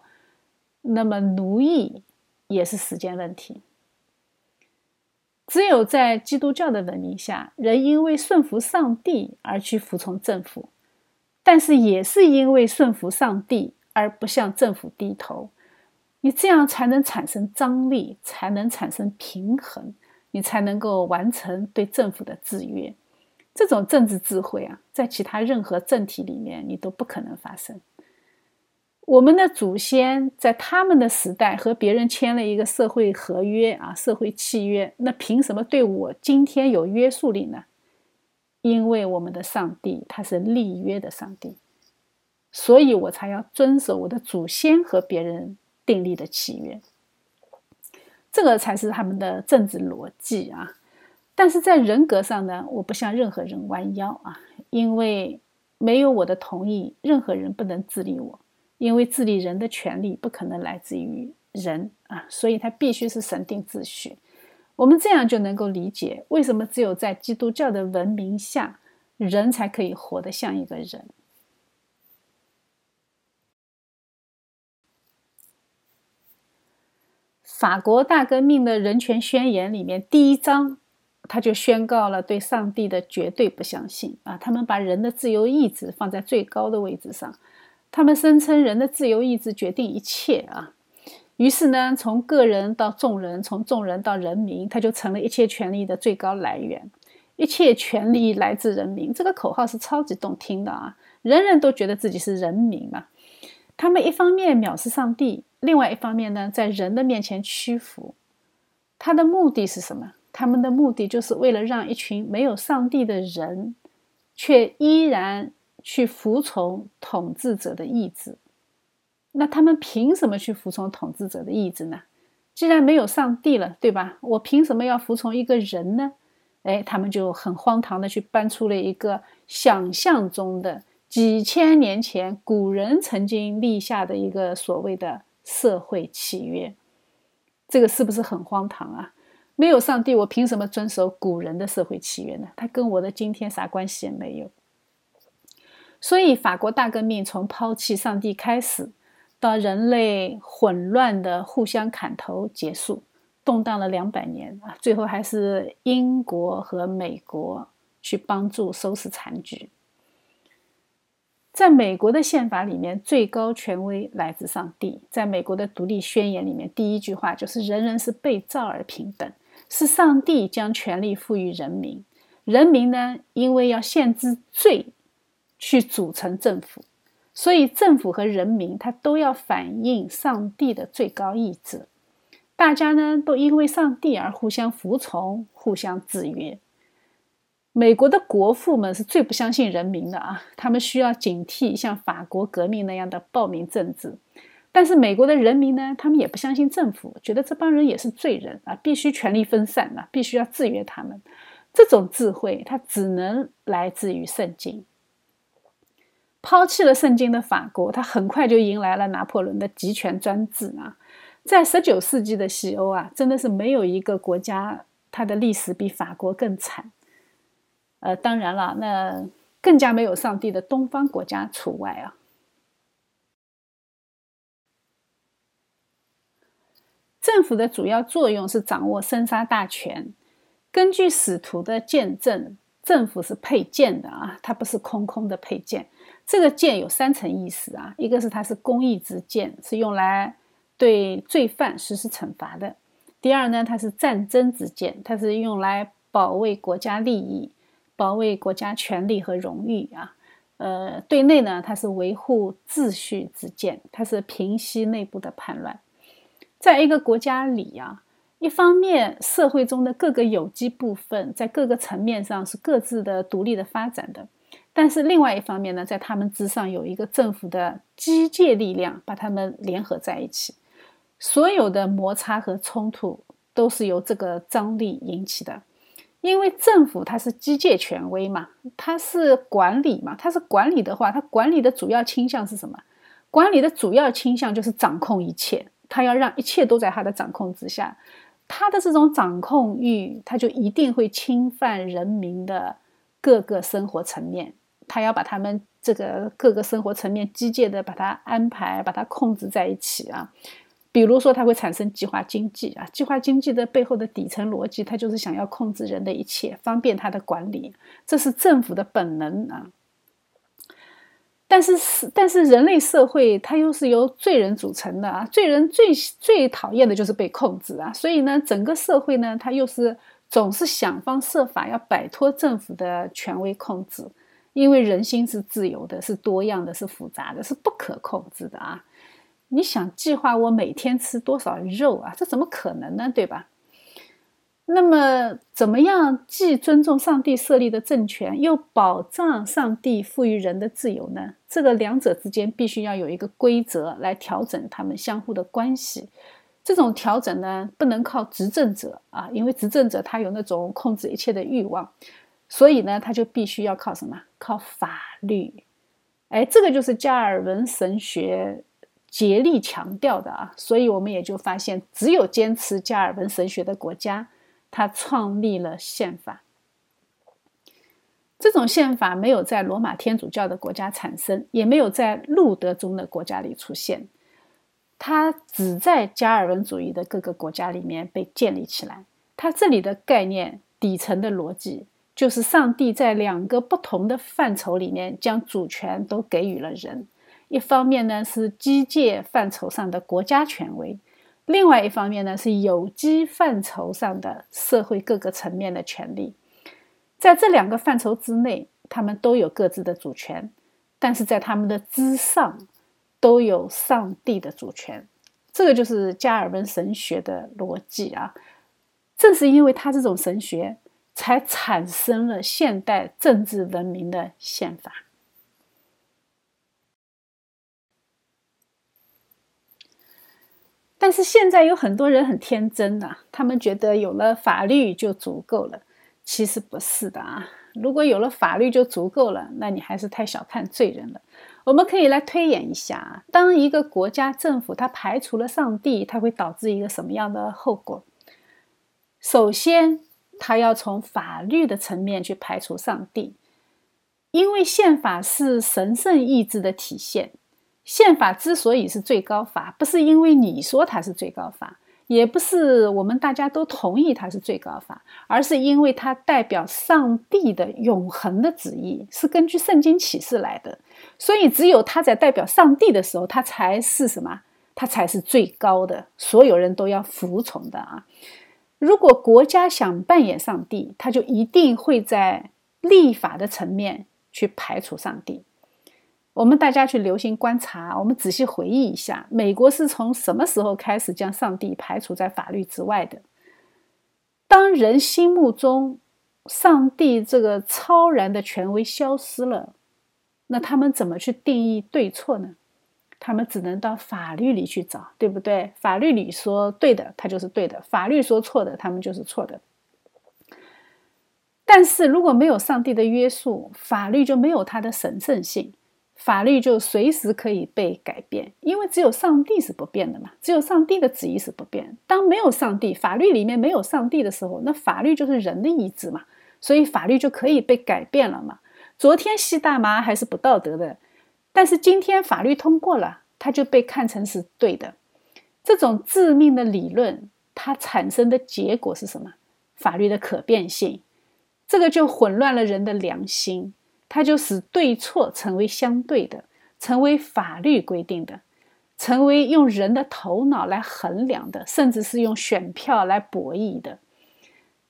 那么奴役也是时间问题。只有在基督教的文明下，人因为顺服上帝而去服从政府，但是也是因为顺服上帝而不向政府低头，你这样才能产生张力，才能产生平衡。你才能够完成对政府的制约，这种政治智慧啊，在其他任何政体里面你都不可能发生。我们的祖先在他们的时代和别人签了一个社会合约啊，社会契约，那凭什么对我今天有约束力呢？因为我们的上帝他是立约的上帝，所以我才要遵守我的祖先和别人订立的契约。这个才是他们的政治逻辑啊！但是在人格上呢，我不向任何人弯腰啊，因为没有我的同意，任何人不能治理我，因为治理人的权利不可能来自于人啊，所以他必须是神定秩序。我们这样就能够理解，为什么只有在基督教的文明下，人才可以活得像一个人。法国大革命的人权宣言里面，第一章他就宣告了对上帝的绝对不相信啊！他们把人的自由意志放在最高的位置上，他们声称人的自由意志决定一切啊！于是呢，从个人到众人，从众人到人民，他就成了一切权利的最高来源。一切权利来自人民，这个口号是超级动听的啊！人人都觉得自己是人民嘛。他们一方面藐视上帝。另外一方面呢，在人的面前屈服，他的目的是什么？他们的目的就是为了让一群没有上帝的人，却依然去服从统治者的意志。那他们凭什么去服从统治者的意志呢？既然没有上帝了，对吧？我凭什么要服从一个人呢？哎，他们就很荒唐的去搬出了一个想象中的几千年前古人曾经立下的一个所谓的。社会契约，这个是不是很荒唐啊？没有上帝，我凭什么遵守古人的社会契约呢？它跟我的今天啥关系也没有。所以，法国大革命从抛弃上帝开始，到人类混乱的互相砍头结束，动荡了两百年啊！最后还是英国和美国去帮助收拾残局。在美国的宪法里面，最高权威来自上帝。在美国的独立宣言里面，第一句话就是“人人是被造而平等”，是上帝将权力赋予人民。人民呢，因为要限制罪，去组成政府，所以政府和人民他都要反映上帝的最高意志。大家呢，都因为上帝而互相服从，互相制约。美国的国父们是最不相信人民的啊，他们需要警惕像法国革命那样的暴民政治。但是美国的人民呢，他们也不相信政府，觉得这帮人也是罪人啊，必须权力分散啊，必须要制约他们。这种智慧，它只能来自于圣经。抛弃了圣经的法国，他很快就迎来了拿破仑的集权专制啊。在十九世纪的西欧啊，真的是没有一个国家，它的历史比法国更惨。呃，当然了，那更加没有上帝的东方国家除外啊。政府的主要作用是掌握生杀大权。根据使徒的见证，政府是配剑的啊，它不是空空的配剑。这个剑有三层意思啊，一个是它是公义之剑，是用来对罪犯实施惩罚的。第二呢，它是战争之剑，它是用来保卫国家利益、保卫国家权力和荣誉啊。呃，对内呢，它是维护秩序之剑，它是平息内部的叛乱。在一个国家里啊，一方面社会中的各个有机部分在各个层面上是各自的独立的发展的，但是另外一方面呢，在他们之上有一个政府的机械力量把他们联合在一起。所有的摩擦和冲突都是由这个张力引起的，因为政府它是机械权威嘛，它是管理嘛，它是管理的话，它管理的主要倾向是什么？管理的主要倾向就是掌控一切，他要让一切都在他的掌控之下。他的这种掌控欲，他就一定会侵犯人民的各个生活层面，他要把他们这个各个生活层面机械的把它安排，把它控制在一起啊。比如说，它会产生计划经济啊，计划经济的背后的底层逻辑，它就是想要控制人的一切，方便它的管理，这是政府的本能啊。但是是，但是人类社会它又是由罪人组成的啊，罪人最最讨厌的就是被控制啊，所以呢，整个社会呢，它又是总是想方设法要摆脱政府的权威控制，因为人心是自由的，是多样的，是复杂的，是不可控制的啊。你想计划我每天吃多少肉啊？这怎么可能呢？对吧？那么，怎么样既尊重上帝设立的政权，又保障上帝赋予人的自由呢？这个两者之间必须要有一个规则来调整他们相互的关系。这种调整呢，不能靠执政者啊，因为执政者他有那种控制一切的欲望，所以呢，他就必须要靠什么？靠法律。哎，这个就是加尔文神学。竭力强调的啊，所以我们也就发现，只有坚持加尔文神学的国家，他创立了宪法。这种宪法没有在罗马天主教的国家产生，也没有在路德宗的国家里出现，它只在加尔文主义的各个国家里面被建立起来。它这里的概念底层的逻辑，就是上帝在两个不同的范畴里面将主权都给予了人。一方面呢是机械范畴上的国家权威，另外一方面呢是有机范畴上的社会各个层面的权利。在这两个范畴之内，他们都有各自的主权，但是在他们的之上，都有上帝的主权。这个就是加尔文神学的逻辑啊！正是因为他这种神学，才产生了现代政治文明的宪法。但是现在有很多人很天真呐，他们觉得有了法律就足够了。其实不是的啊！如果有了法律就足够了，那你还是太小看罪人了。我们可以来推演一下啊：当一个国家政府它排除了上帝，它会导致一个什么样的后果？首先，它要从法律的层面去排除上帝，因为宪法是神圣意志的体现。宪法之所以是最高法，不是因为你说它是最高法，也不是我们大家都同意它是最高法，而是因为它代表上帝的永恒的旨意，是根据圣经启示来的。所以，只有它在代表上帝的时候，它才是什么？它才是最高的，所有人都要服从的啊！如果国家想扮演上帝，他就一定会在立法的层面去排除上帝。我们大家去留心观察，我们仔细回忆一下，美国是从什么时候开始将上帝排除在法律之外的？当人心目中上帝这个超然的权威消失了，那他们怎么去定义对错呢？他们只能到法律里去找，对不对？法律里说对的，他就是对的；法律说错的，他们就是错的。但是如果没有上帝的约束，法律就没有它的神圣性。法律就随时可以被改变，因为只有上帝是不变的嘛，只有上帝的旨意是不变。当没有上帝，法律里面没有上帝的时候，那法律就是人的意志嘛，所以法律就可以被改变了嘛。昨天吸大麻还是不道德的，但是今天法律通过了，它就被看成是对的。这种致命的理论，它产生的结果是什么？法律的可变性，这个就混乱了人的良心。它就使对错成为相对的，成为法律规定的。成为用人的头脑来衡量的，甚至是用选票来博弈的。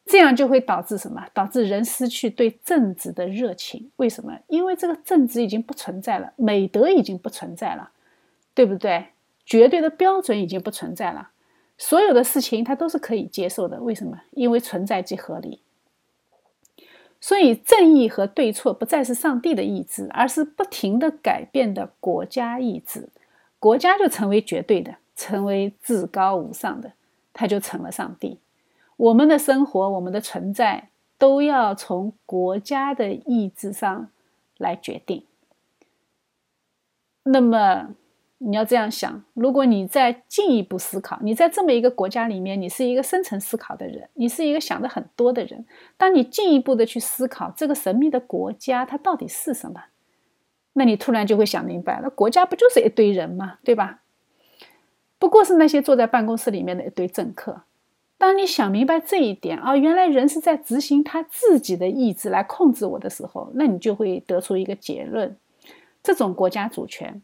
这样就会导致什么？导致人失去对政治的热情。为什么？因为这个政治已经不存在了，美德已经不存在了，对不对？绝对的标准已经不存在了，所有的事情它都是可以接受的。为什么？因为存在即合理。所以，正义和对错不再是上帝的意志，而是不停的改变的国家意志。国家就成为绝对的，成为至高无上的，它就成了上帝。我们的生活，我们的存在，都要从国家的意志上来决定。那么。你要这样想：如果你再进一步思考，你在这么一个国家里面，你是一个深层思考的人，你是一个想的很多的人。当你进一步的去思考这个神秘的国家它到底是什么，那你突然就会想明白：那国家不就是一堆人吗？对吧？不过是那些坐在办公室里面的一堆政客。当你想明白这一点啊，原来人是在执行他自己的意志来控制我的时候，那你就会得出一个结论：这种国家主权。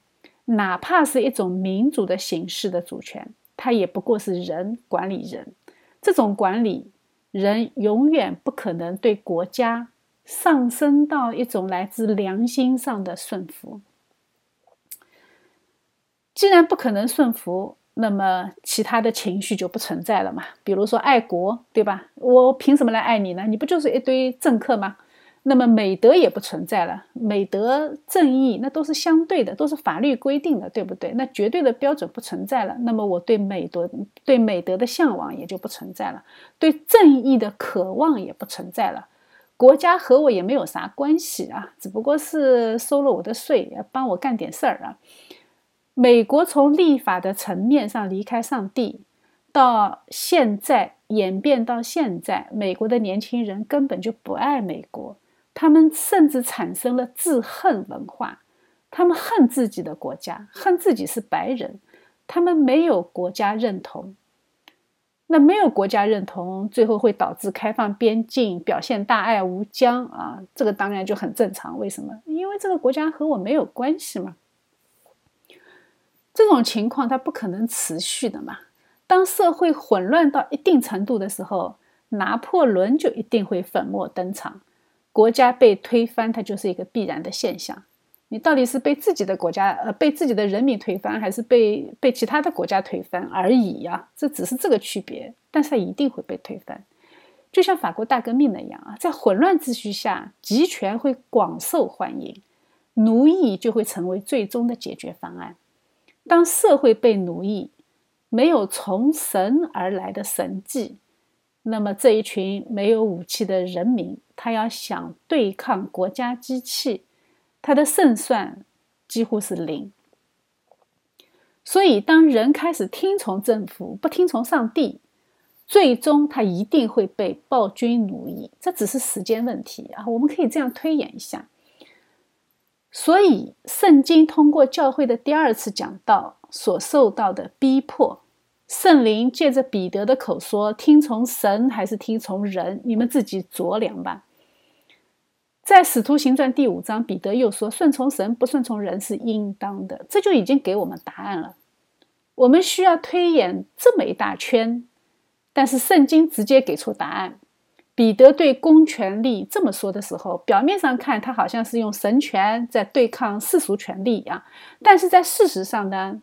哪怕是一种民主的形式的主权，它也不过是人管理人。这种管理人永远不可能对国家上升到一种来自良心上的顺服。既然不可能顺服，那么其他的情绪就不存在了嘛？比如说爱国，对吧？我凭什么来爱你呢？你不就是一堆政客吗？那么美德也不存在了，美德、正义那都是相对的，都是法律规定的，对不对？那绝对的标准不存在了，那么我对美德、对美德的向往也就不存在了，对正义的渴望也不存在了。国家和我也没有啥关系啊，只不过是收了我的税，帮我干点事儿啊。美国从立法的层面上离开上帝，到现在演变到现在，美国的年轻人根本就不爱美国。他们甚至产生了自恨文化，他们恨自己的国家，恨自己是白人，他们没有国家认同。那没有国家认同，最后会导致开放边境，表现大爱无疆啊！这个当然就很正常。为什么？因为这个国家和我没有关系嘛。这种情况它不可能持续的嘛。当社会混乱到一定程度的时候，拿破仑就一定会粉墨登场。国家被推翻，它就是一个必然的现象。你到底是被自己的国家，呃，被自己的人民推翻，还是被被其他的国家推翻而已呀？这只是这个区别，但是它一定会被推翻。就像法国大革命那样啊，在混乱秩序下，集权会广受欢迎，奴役就会成为最终的解决方案。当社会被奴役，没有从神而来的神迹。那么这一群没有武器的人民，他要想对抗国家机器，他的胜算几乎是零。所以，当人开始听从政府，不听从上帝，最终他一定会被暴君奴役，这只是时间问题啊！我们可以这样推演一下。所以，圣经通过教会的第二次讲道所受到的逼迫。圣灵借着彼得的口说：“听从神还是听从人？你们自己酌量吧。”在《使徒行传》第五章，彼得又说：“顺从神，不顺从人是应当的。”这就已经给我们答案了。我们需要推演这么一大圈，但是圣经直接给出答案。彼得对公权力这么说的时候，表面上看他好像是用神权在对抗世俗权力一样，但是在事实上呢，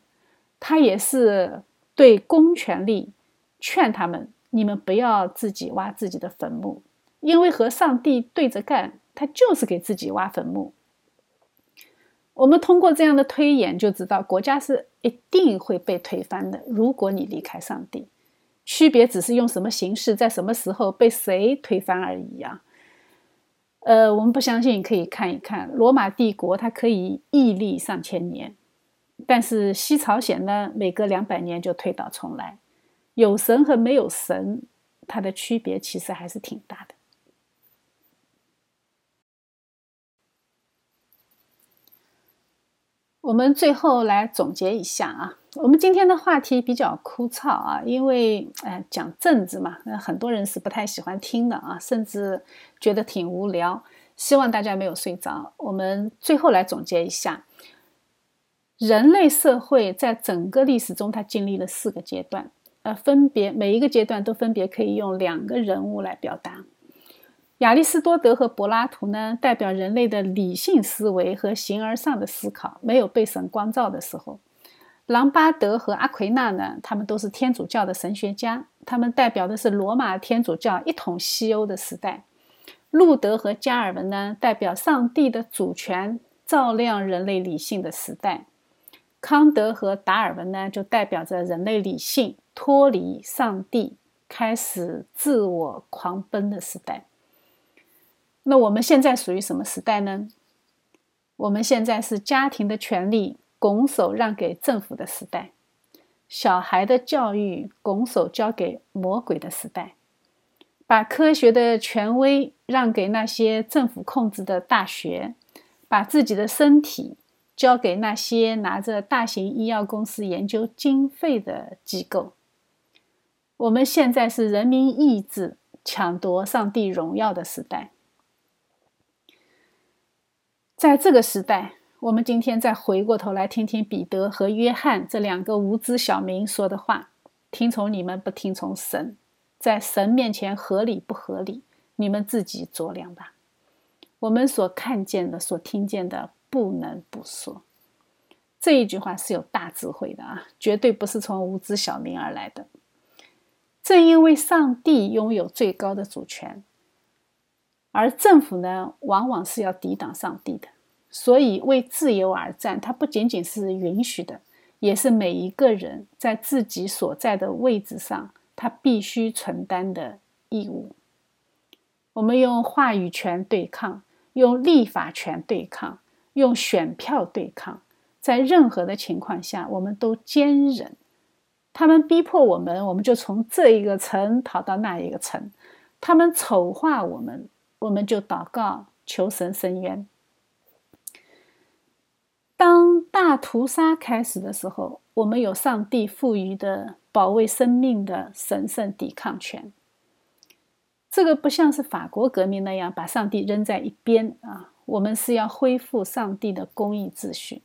他也是。对公权力劝他们：你们不要自己挖自己的坟墓，因为和上帝对着干，他就是给自己挖坟墓。我们通过这样的推演就知道，国家是一定会被推翻的。如果你离开上帝，区别只是用什么形式，在什么时候被谁推翻而已啊。呃，我们不相信，可以看一看罗马帝国，它可以屹立上千年。但是西朝鲜呢，每隔两百年就推倒重来，有神和没有神，它的区别其实还是挺大的。我们最后来总结一下啊，我们今天的话题比较枯燥啊，因为哎讲政治嘛，那很多人是不太喜欢听的啊，甚至觉得挺无聊。希望大家没有睡着。我们最后来总结一下。人类社会在整个历史中，它经历了四个阶段，呃，分别每一个阶段都分别可以用两个人物来表达。亚里士多德和柏拉图呢，代表人类的理性思维和形而上的思考没有被神光照的时候；朗巴德和阿奎那呢，他们都是天主教的神学家，他们代表的是罗马天主教一统西欧的时代；路德和加尔文呢，代表上帝的主权照亮人类理性的时代。康德和达尔文呢，就代表着人类理性脱离上帝，开始自我狂奔的时代。那我们现在属于什么时代呢？我们现在是家庭的权利拱手让给政府的时代，小孩的教育拱手交给魔鬼的时代，把科学的权威让给那些政府控制的大学，把自己的身体。交给那些拿着大型医药公司研究经费的机构。我们现在是人民意志抢夺上帝荣耀的时代。在这个时代，我们今天再回过头来听听彼得和约翰这两个无知小民说的话：听从你们，不听从神，在神面前合理不合理？你们自己酌量吧。我们所看见的，所听见的。不能不说，这一句话是有大智慧的啊，绝对不是从无知小民而来的。正因为上帝拥有最高的主权，而政府呢，往往是要抵挡上帝的，所以为自由而战，它不仅仅是允许的，也是每一个人在自己所在的位置上，他必须承担的义务。我们用话语权对抗，用立法权对抗。用选票对抗，在任何的情况下，我们都坚忍。他们逼迫我们，我们就从这一个城逃到那一个城；他们丑化我们，我们就祷告求神伸冤。当大屠杀开始的时候，我们有上帝赋予的保卫生命的神圣抵抗权。这个不像是法国革命那样把上帝扔在一边啊。我们是要恢复上帝的公义秩序，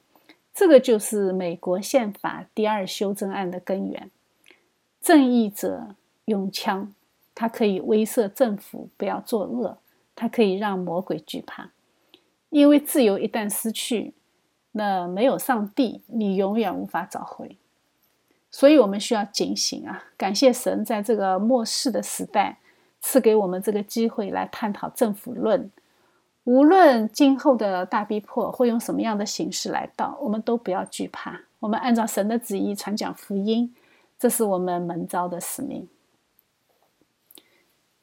这个就是美国宪法第二修正案的根源。正义者用枪，它可以威慑政府不要作恶，它可以让魔鬼惧怕。因为自由一旦失去，那没有上帝，你永远无法找回。所以我们需要警醒啊！感谢神在这个末世的时代赐给我们这个机会来探讨政府论。无论今后的大逼迫会用什么样的形式来到，我们都不要惧怕。我们按照神的旨意传讲福音，这是我们门招的使命。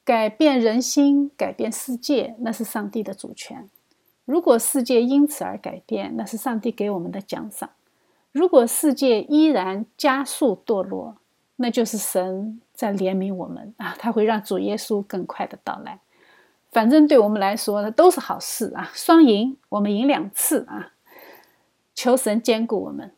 改变人心、改变世界，那是上帝的主权。如果世界因此而改变，那是上帝给我们的奖赏；如果世界依然加速堕落，那就是神在怜悯我们啊！他会让主耶稣更快的到来。反正对我们来说呢，都是好事啊，双赢，我们赢两次啊！求神兼顾我们。